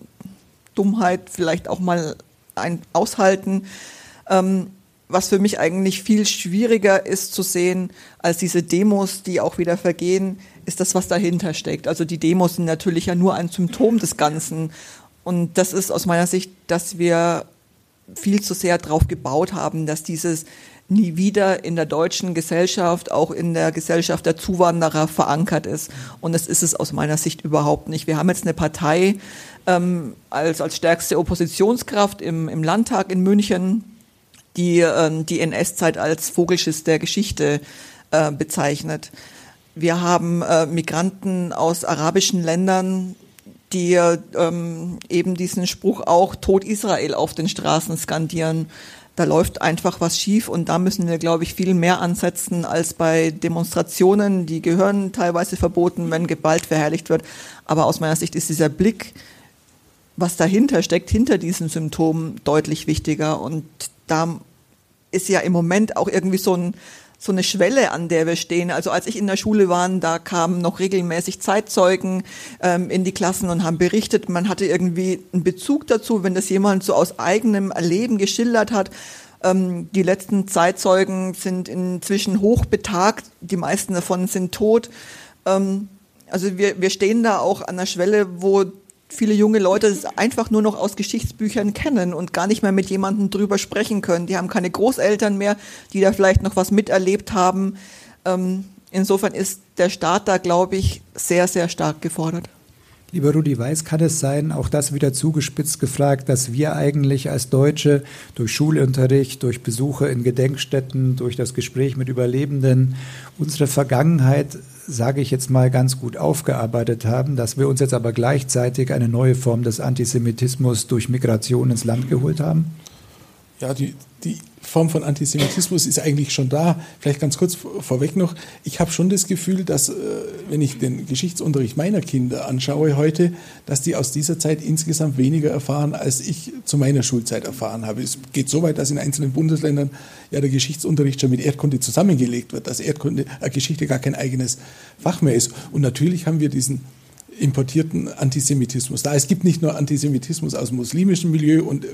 Dummheit vielleicht auch mal ein, aushalten. Ähm, was für mich eigentlich viel schwieriger ist zu sehen als diese Demos, die auch wieder vergehen, ist das, was dahinter steckt. Also die Demos sind natürlich ja nur ein Symptom des Ganzen. Und das ist aus meiner Sicht, dass wir viel zu sehr darauf gebaut haben, dass dieses nie wieder in der deutschen Gesellschaft, auch in der Gesellschaft der Zuwanderer verankert ist. Und das ist es aus meiner Sicht überhaupt nicht. Wir haben jetzt eine Partei ähm, als, als stärkste Oppositionskraft im, im Landtag in München, die ähm, die NS-Zeit als Vogelschiss der Geschichte äh, bezeichnet. Wir haben äh, Migranten aus arabischen Ländern, die ähm, eben diesen Spruch auch Tod Israel auf den Straßen skandieren da läuft einfach was schief und da müssen wir, glaube ich, viel mehr ansetzen als bei Demonstrationen. Die gehören teilweise verboten, wenn Gewalt verherrlicht wird. Aber aus meiner Sicht ist dieser Blick, was dahinter steckt, hinter diesen Symptomen deutlich wichtiger. Und da ist ja im Moment auch irgendwie so ein so eine Schwelle, an der wir stehen. Also als ich in der Schule war, da kamen noch regelmäßig Zeitzeugen ähm, in die Klassen und haben berichtet. Man hatte irgendwie einen Bezug dazu, wenn das jemand so aus eigenem Erleben geschildert hat. Ähm, die letzten Zeitzeugen sind inzwischen hochbetagt. Die meisten davon sind tot. Ähm, also wir, wir stehen da auch an der Schwelle, wo viele junge Leute es einfach nur noch aus Geschichtsbüchern kennen und gar nicht mehr mit jemandem drüber sprechen können. Die haben keine Großeltern mehr, die da vielleicht noch was miterlebt haben. Ähm, insofern ist der Staat da, glaube ich, sehr, sehr stark gefordert. Lieber Rudi Weiß, kann es sein, auch das wieder zugespitzt gefragt, dass wir eigentlich als Deutsche durch Schulunterricht, durch Besuche in Gedenkstätten, durch das Gespräch mit Überlebenden unsere Vergangenheit sage ich jetzt mal, ganz gut aufgearbeitet haben, dass wir uns jetzt aber gleichzeitig eine neue Form des Antisemitismus durch Migration ins Land geholt haben? Ja, die, die Form von Antisemitismus ist eigentlich schon da. Vielleicht ganz kurz vorweg noch. Ich habe schon das Gefühl, dass, äh, wenn ich den Geschichtsunterricht meiner Kinder anschaue heute, dass die aus dieser Zeit insgesamt weniger erfahren, als ich zu meiner Schulzeit erfahren habe. Es geht so weit, dass in einzelnen Bundesländern ja der Geschichtsunterricht schon mit Erdkunde zusammengelegt wird, dass Erdkunde, äh, Geschichte gar kein eigenes Fach mehr ist. Und natürlich haben wir diesen importierten Antisemitismus da. Es gibt nicht nur Antisemitismus aus dem muslimischen Milieu und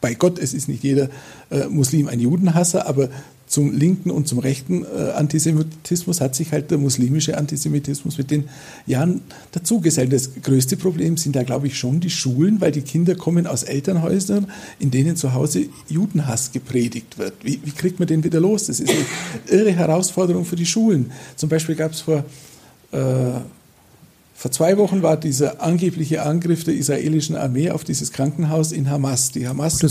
bei Gott, es ist nicht jeder äh, Muslim ein Judenhasser, aber zum linken und zum rechten äh, Antisemitismus hat sich halt der muslimische Antisemitismus mit den Jahren dazugesellt. Das größte Problem sind da, glaube ich, schon die Schulen, weil die Kinder kommen aus Elternhäusern, in denen zu Hause Judenhass gepredigt wird. Wie, wie kriegt man den wieder los? Das ist eine irre Herausforderung für die Schulen. Zum Beispiel gab es vor äh, vor zwei Wochen war dieser angebliche Angriff der israelischen Armee auf dieses Krankenhaus in Hamas. Die Hamas,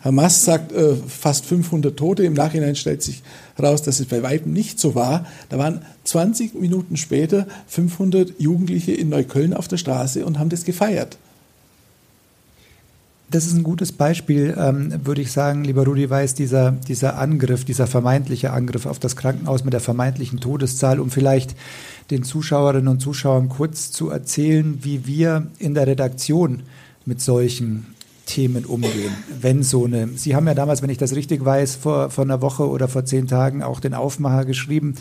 Hamas sagt äh, fast 500 Tote. Im Nachhinein stellt sich heraus, dass es bei weitem nicht so war. Da waren 20 Minuten später 500 Jugendliche in Neukölln auf der Straße und haben das gefeiert. Das ist ein gutes Beispiel, ähm, würde ich sagen, lieber Rudi Weiß, dieser, dieser Angriff, dieser vermeintliche Angriff auf das Krankenhaus mit der vermeintlichen Todeszahl, um vielleicht den Zuschauerinnen und Zuschauern kurz zu erzählen, wie wir in der Redaktion mit solchen Themen umgehen. Wenn so eine, Sie haben ja damals, wenn ich das richtig weiß, vor, vor einer Woche oder vor zehn Tagen auch den Aufmacher geschrieben,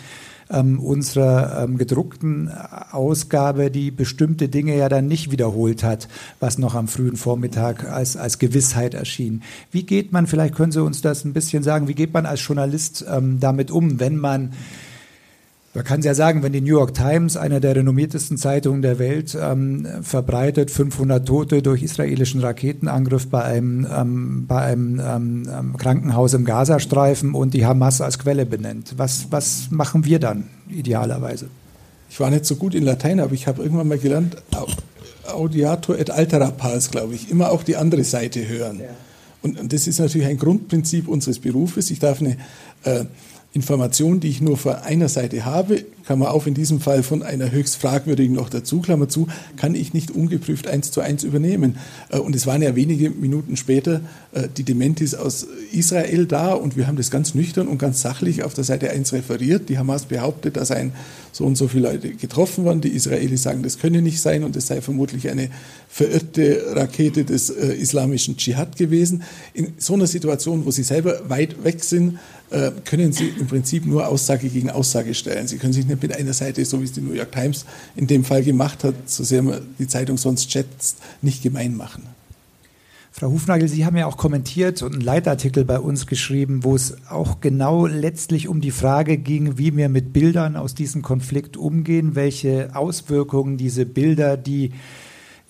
ähm, unserer ähm, gedruckten Ausgabe, die bestimmte Dinge ja dann nicht wiederholt hat, was noch am frühen Vormittag als, als Gewissheit erschien. Wie geht man, vielleicht können Sie uns das ein bisschen sagen, wie geht man als Journalist ähm, damit um, wenn man man kann es ja sagen, wenn die New York Times, einer der renommiertesten Zeitungen der Welt, ähm, verbreitet 500 Tote durch israelischen Raketenangriff bei einem, ähm, bei einem ähm, ähm, Krankenhaus im Gazastreifen und die Hamas als Quelle benennt. Was, was machen wir dann idealerweise? Ich war nicht so gut in Latein, aber ich habe irgendwann mal gelernt, audiator et altera pars, glaube ich, immer auch die andere Seite hören. Ja. Und, und, das ist natürlich ein Grundprinzip unseres Berufes. Ich darf eine äh, Information, die ich nur von einer Seite habe, Klammer auf, in diesem Fall von einer höchst fragwürdigen noch dazu, Klammer zu, kann ich nicht ungeprüft eins zu eins übernehmen. Äh, und es waren ja wenige Minuten später äh, die Dementis aus Israel da und wir haben das ganz nüchtern und ganz sachlich auf der Seite 1 referiert. Die Hamas behauptet, da seien so und so viele Leute getroffen worden. Die Israelis sagen, das könne nicht sein und es sei vermutlich eine verirrte Rakete des äh, islamischen Dschihad gewesen. In so einer Situation, wo sie selber weit weg sind, äh, können Sie im Prinzip nur Aussage gegen Aussage stellen. Sie können sich nicht mit einer Seite, so wie es die New York Times in dem Fall gemacht hat, so sehr man die Zeitung sonst schätzt, nicht gemein machen. Frau Hufnagel, Sie haben ja auch kommentiert und einen Leitartikel bei uns geschrieben, wo es auch genau letztlich um die Frage ging, wie wir mit Bildern aus diesem Konflikt umgehen, welche Auswirkungen diese Bilder, die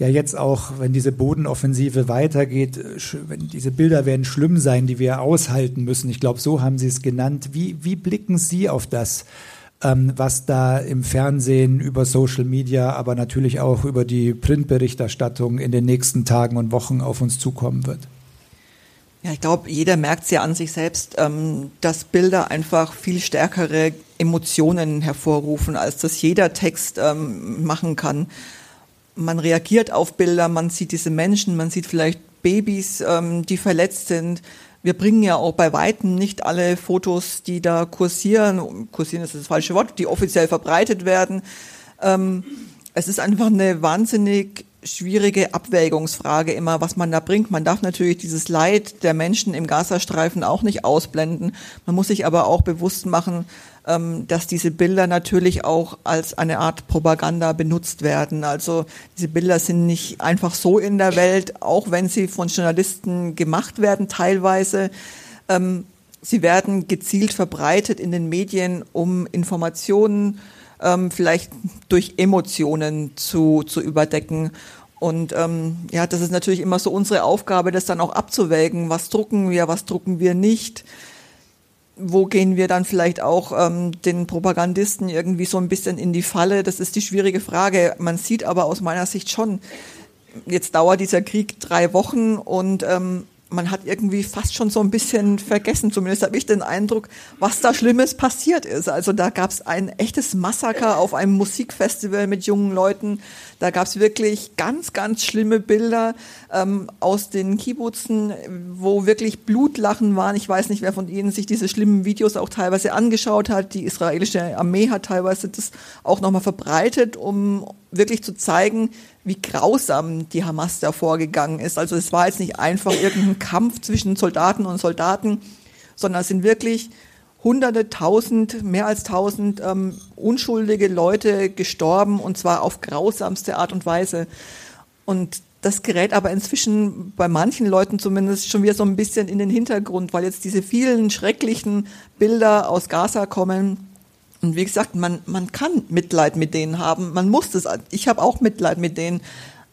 ja jetzt auch, wenn diese Bodenoffensive weitergeht, diese Bilder werden schlimm sein, die wir aushalten müssen. Ich glaube, so haben Sie es genannt. Wie, wie blicken Sie auf das, ähm, was da im Fernsehen über Social Media, aber natürlich auch über die Printberichterstattung in den nächsten Tagen und Wochen auf uns zukommen wird? Ja, ich glaube, jeder merkt es ja an sich selbst, ähm, dass Bilder einfach viel stärkere Emotionen hervorrufen, als das jeder Text ähm, machen kann. Man reagiert auf Bilder, man sieht diese Menschen, man sieht vielleicht Babys, ähm, die verletzt sind. Wir bringen ja auch bei Weitem nicht alle Fotos, die da kursieren, kursieren ist das falsche Wort, die offiziell verbreitet werden. Ähm, es ist einfach eine wahnsinnig schwierige Abwägungsfrage immer, was man da bringt. Man darf natürlich dieses Leid der Menschen im Gazastreifen auch nicht ausblenden. Man muss sich aber auch bewusst machen, dass diese Bilder natürlich auch als eine Art Propaganda benutzt werden. Also diese Bilder sind nicht einfach so in der Welt, auch wenn sie von Journalisten gemacht werden teilweise. Ähm, sie werden gezielt verbreitet in den Medien, um Informationen ähm, vielleicht durch Emotionen zu, zu überdecken. Und ähm, ja, das ist natürlich immer so unsere Aufgabe, das dann auch abzuwägen. Was drucken wir, was drucken wir nicht? Wo gehen wir dann vielleicht auch ähm, den Propagandisten irgendwie so ein bisschen in die Falle? Das ist die schwierige Frage. Man sieht aber aus meiner Sicht schon, jetzt dauert dieser Krieg drei Wochen und ähm, man hat irgendwie fast schon so ein bisschen vergessen, zumindest habe ich den Eindruck, was da Schlimmes passiert ist. Also da gab es ein echtes Massaker auf einem Musikfestival mit jungen Leuten. Da gab es wirklich ganz, ganz schlimme Bilder ähm, aus den Kibbutzen, wo wirklich Blutlachen waren. Ich weiß nicht, wer von Ihnen sich diese schlimmen Videos auch teilweise angeschaut hat. Die israelische Armee hat teilweise das auch nochmal verbreitet, um wirklich zu zeigen, wie grausam die Hamas da vorgegangen ist. Also es war jetzt nicht einfach irgendein Kampf zwischen Soldaten und Soldaten, sondern es sind wirklich hunderte, tausend, mehr als tausend ähm, unschuldige Leute gestorben und zwar auf grausamste Art und Weise. Und das gerät aber inzwischen bei manchen Leuten zumindest schon wieder so ein bisschen in den Hintergrund, weil jetzt diese vielen schrecklichen Bilder aus Gaza kommen, und wie gesagt, man, man kann Mitleid mit denen haben. Man muss das. Ich habe auch Mitleid mit denen.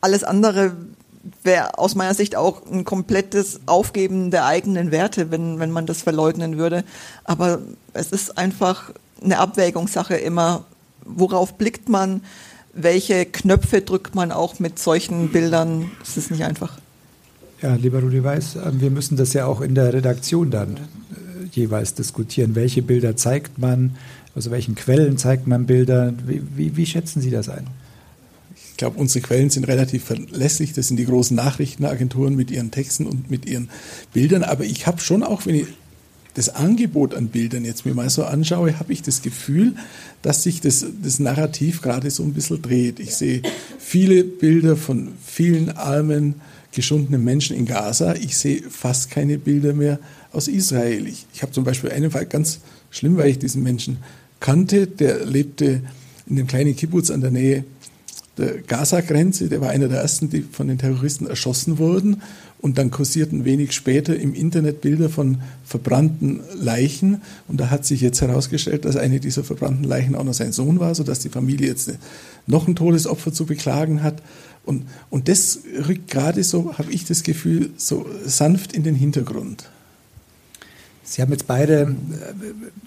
Alles andere wäre aus meiner Sicht auch ein komplettes Aufgeben der eigenen Werte, wenn, wenn man das verleugnen würde. Aber es ist einfach eine Abwägungssache immer. Worauf blickt man? Welche Knöpfe drückt man auch mit solchen Bildern? Es ist nicht einfach. Ja, lieber Rudi Weiß, äh, wir müssen das ja auch in der Redaktion dann äh, jeweils diskutieren. Welche Bilder zeigt man? Aus welchen Quellen zeigt man Bilder? Wie, wie, wie schätzen Sie das ein? Ich glaube, unsere Quellen sind relativ verlässlich. Das sind die großen Nachrichtenagenturen mit ihren Texten und mit ihren Bildern. Aber ich habe schon auch, wenn ich das Angebot an Bildern jetzt mir mal so anschaue, habe ich das Gefühl, dass sich das, das Narrativ gerade so ein bisschen dreht. Ich sehe viele Bilder von vielen armen, geschundenen Menschen in Gaza. Ich sehe fast keine Bilder mehr aus Israel. Ich, ich habe zum Beispiel einen Fall ganz schlimm, weil ich diesen Menschen kannte, der lebte in dem kleinen Kibbutz an der Nähe der Gaza-Grenze. Der war einer der ersten, die von den Terroristen erschossen wurden. Und dann kursierten wenig später im Internet Bilder von verbrannten Leichen. Und da hat sich jetzt herausgestellt, dass eine dieser verbrannten Leichen auch noch sein Sohn war, sodass die Familie jetzt noch ein Todesopfer zu beklagen hat. Und, und das rückt gerade so, habe ich das Gefühl, so sanft in den Hintergrund. Sie haben jetzt beide äh,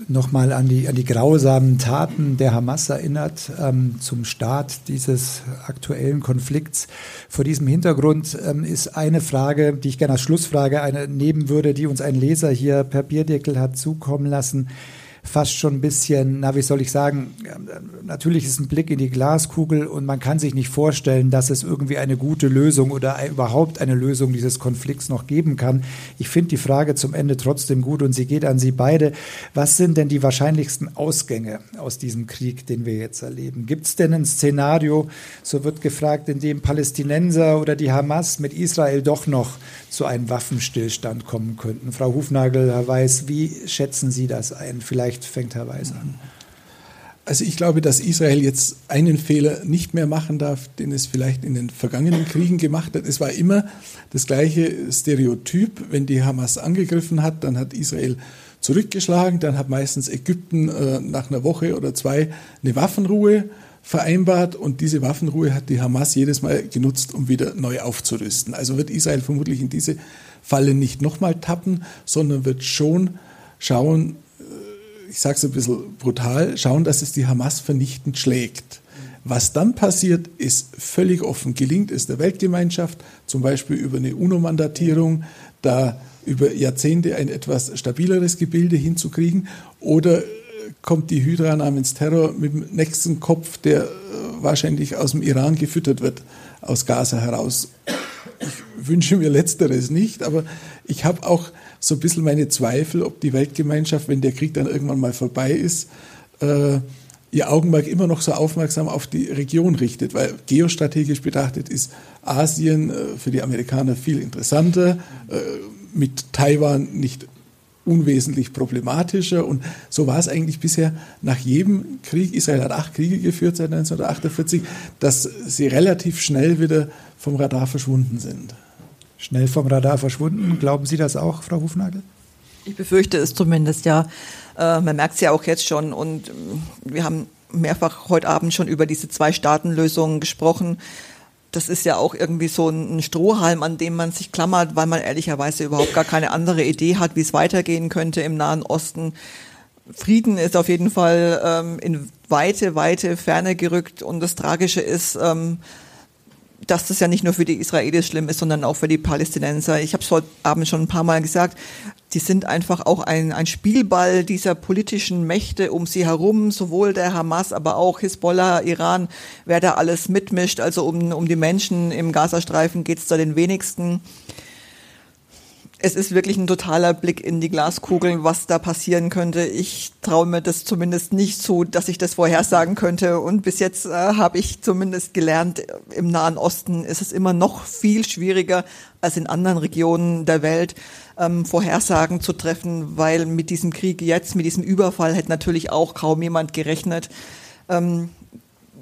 nochmal an die, an die grausamen Taten der Hamas erinnert, ähm, zum Start dieses aktuellen Konflikts. Vor diesem Hintergrund ähm, ist eine Frage, die ich gerne als Schlussfrage eine, nehmen würde, die uns ein Leser hier per Bierdeckel hat zukommen lassen fast schon ein bisschen, na, wie soll ich sagen, natürlich ist ein Blick in die Glaskugel und man kann sich nicht vorstellen, dass es irgendwie eine gute Lösung oder überhaupt eine Lösung dieses Konflikts noch geben kann. Ich finde die Frage zum Ende trotzdem gut und sie geht an Sie beide. Was sind denn die wahrscheinlichsten Ausgänge aus diesem Krieg, den wir jetzt erleben? Gibt es denn ein Szenario, so wird gefragt, in dem Palästinenser oder die Hamas mit Israel doch noch zu einem Waffenstillstand kommen könnten? Frau Hufnagel, Herr Weiß, wie schätzen Sie das ein? Vielleicht Vielleicht fängt Herr Weiß an. Also ich glaube, dass Israel jetzt einen Fehler nicht mehr machen darf, den es vielleicht in den vergangenen Kriegen gemacht hat. Es war immer das gleiche Stereotyp. Wenn die Hamas angegriffen hat, dann hat Israel zurückgeschlagen, dann hat meistens Ägypten äh, nach einer Woche oder zwei eine Waffenruhe vereinbart und diese Waffenruhe hat die Hamas jedes Mal genutzt, um wieder neu aufzurüsten. Also wird Israel vermutlich in diese Falle nicht nochmal tappen, sondern wird schon schauen, ich sage es ein bisschen brutal, schauen, dass es die Hamas vernichtend schlägt. Was dann passiert, ist völlig offen. Gelingt es der Weltgemeinschaft, zum Beispiel über eine UNO-Mandatierung, da über Jahrzehnte ein etwas stabileres Gebilde hinzukriegen, oder kommt die Hydra namens Terror mit dem nächsten Kopf, der äh, wahrscheinlich aus dem Iran gefüttert wird, aus Gaza heraus. Ich wünsche mir letzteres nicht, aber ich habe auch so ein bisschen meine Zweifel, ob die Weltgemeinschaft, wenn der Krieg dann irgendwann mal vorbei ist, äh, ihr Augenmerk immer noch so aufmerksam auf die Region richtet, weil geostrategisch betrachtet ist Asien äh, für die Amerikaner viel interessanter, äh, mit Taiwan nicht unwesentlich problematischer. Und so war es eigentlich bisher nach jedem Krieg, Israel hat acht Kriege geführt seit 1948, dass sie relativ schnell wieder vom Radar verschwunden sind. Schnell vom Radar verschwunden. Glauben Sie das auch, Frau Hufnagel? Ich befürchte es zumindest, ja. Äh, man merkt es ja auch jetzt schon. Und äh, wir haben mehrfach heute Abend schon über diese Zwei-Staaten-Lösung gesprochen das ist ja auch irgendwie so ein Strohhalm, an dem man sich klammert, weil man ehrlicherweise überhaupt gar keine andere Idee hat, wie es weitergehen könnte im Nahen Osten. Frieden ist auf jeden Fall ähm, in weite, weite Ferne gerückt und das Tragische ist, ähm, dass das ja nicht nur für die Israelis schlimm ist, sondern auch für die Palästinenser. Ich habe es heute Abend schon ein paar Mal gesagt, die sind einfach auch ein, ein Spielball dieser politischen Mächte um sie herum, sowohl der Hamas, aber auch Hisbollah, Iran, wer da alles mitmischt. Also um, um die Menschen im Gazastreifen geht es da den wenigsten es ist wirklich ein totaler Blick in die Glaskugel, was da passieren könnte. Ich traue mir das zumindest nicht zu, dass ich das vorhersagen könnte. Und bis jetzt äh, habe ich zumindest gelernt, im Nahen Osten ist es immer noch viel schwieriger als in anderen Regionen der Welt, ähm, Vorhersagen zu treffen, weil mit diesem Krieg jetzt, mit diesem Überfall hätte natürlich auch kaum jemand gerechnet. Ähm,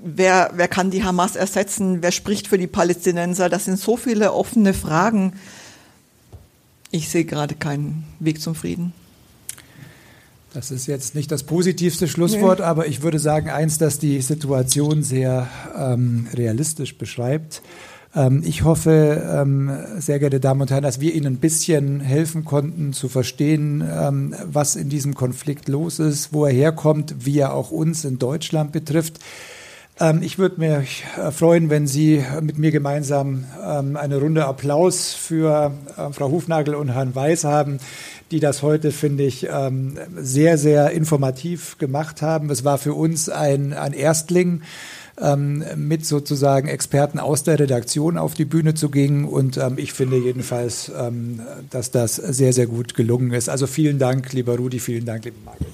wer, wer kann die Hamas ersetzen? Wer spricht für die Palästinenser? Das sind so viele offene Fragen. Ich sehe gerade keinen Weg zum Frieden. Das ist jetzt nicht das positivste Schlusswort, nee. aber ich würde sagen, eins, das die Situation sehr ähm, realistisch beschreibt. Ähm, ich hoffe, ähm, sehr geehrte Damen und Herren, dass wir Ihnen ein bisschen helfen konnten zu verstehen, ähm, was in diesem Konflikt los ist, wo er herkommt, wie er auch uns in Deutschland betrifft. Ähm, ich würde mich äh, freuen, wenn Sie mit mir gemeinsam ähm, eine Runde Applaus für äh, Frau Hufnagel und Herrn Weiß haben, die das heute, finde ich, ähm, sehr, sehr informativ gemacht haben. Es war für uns ein, ein Erstling mit sozusagen Experten aus der Redaktion auf die Bühne zu gehen. Und ich finde jedenfalls, dass das sehr, sehr gut gelungen ist. Also vielen Dank, lieber Rudi, vielen Dank, liebe Margit.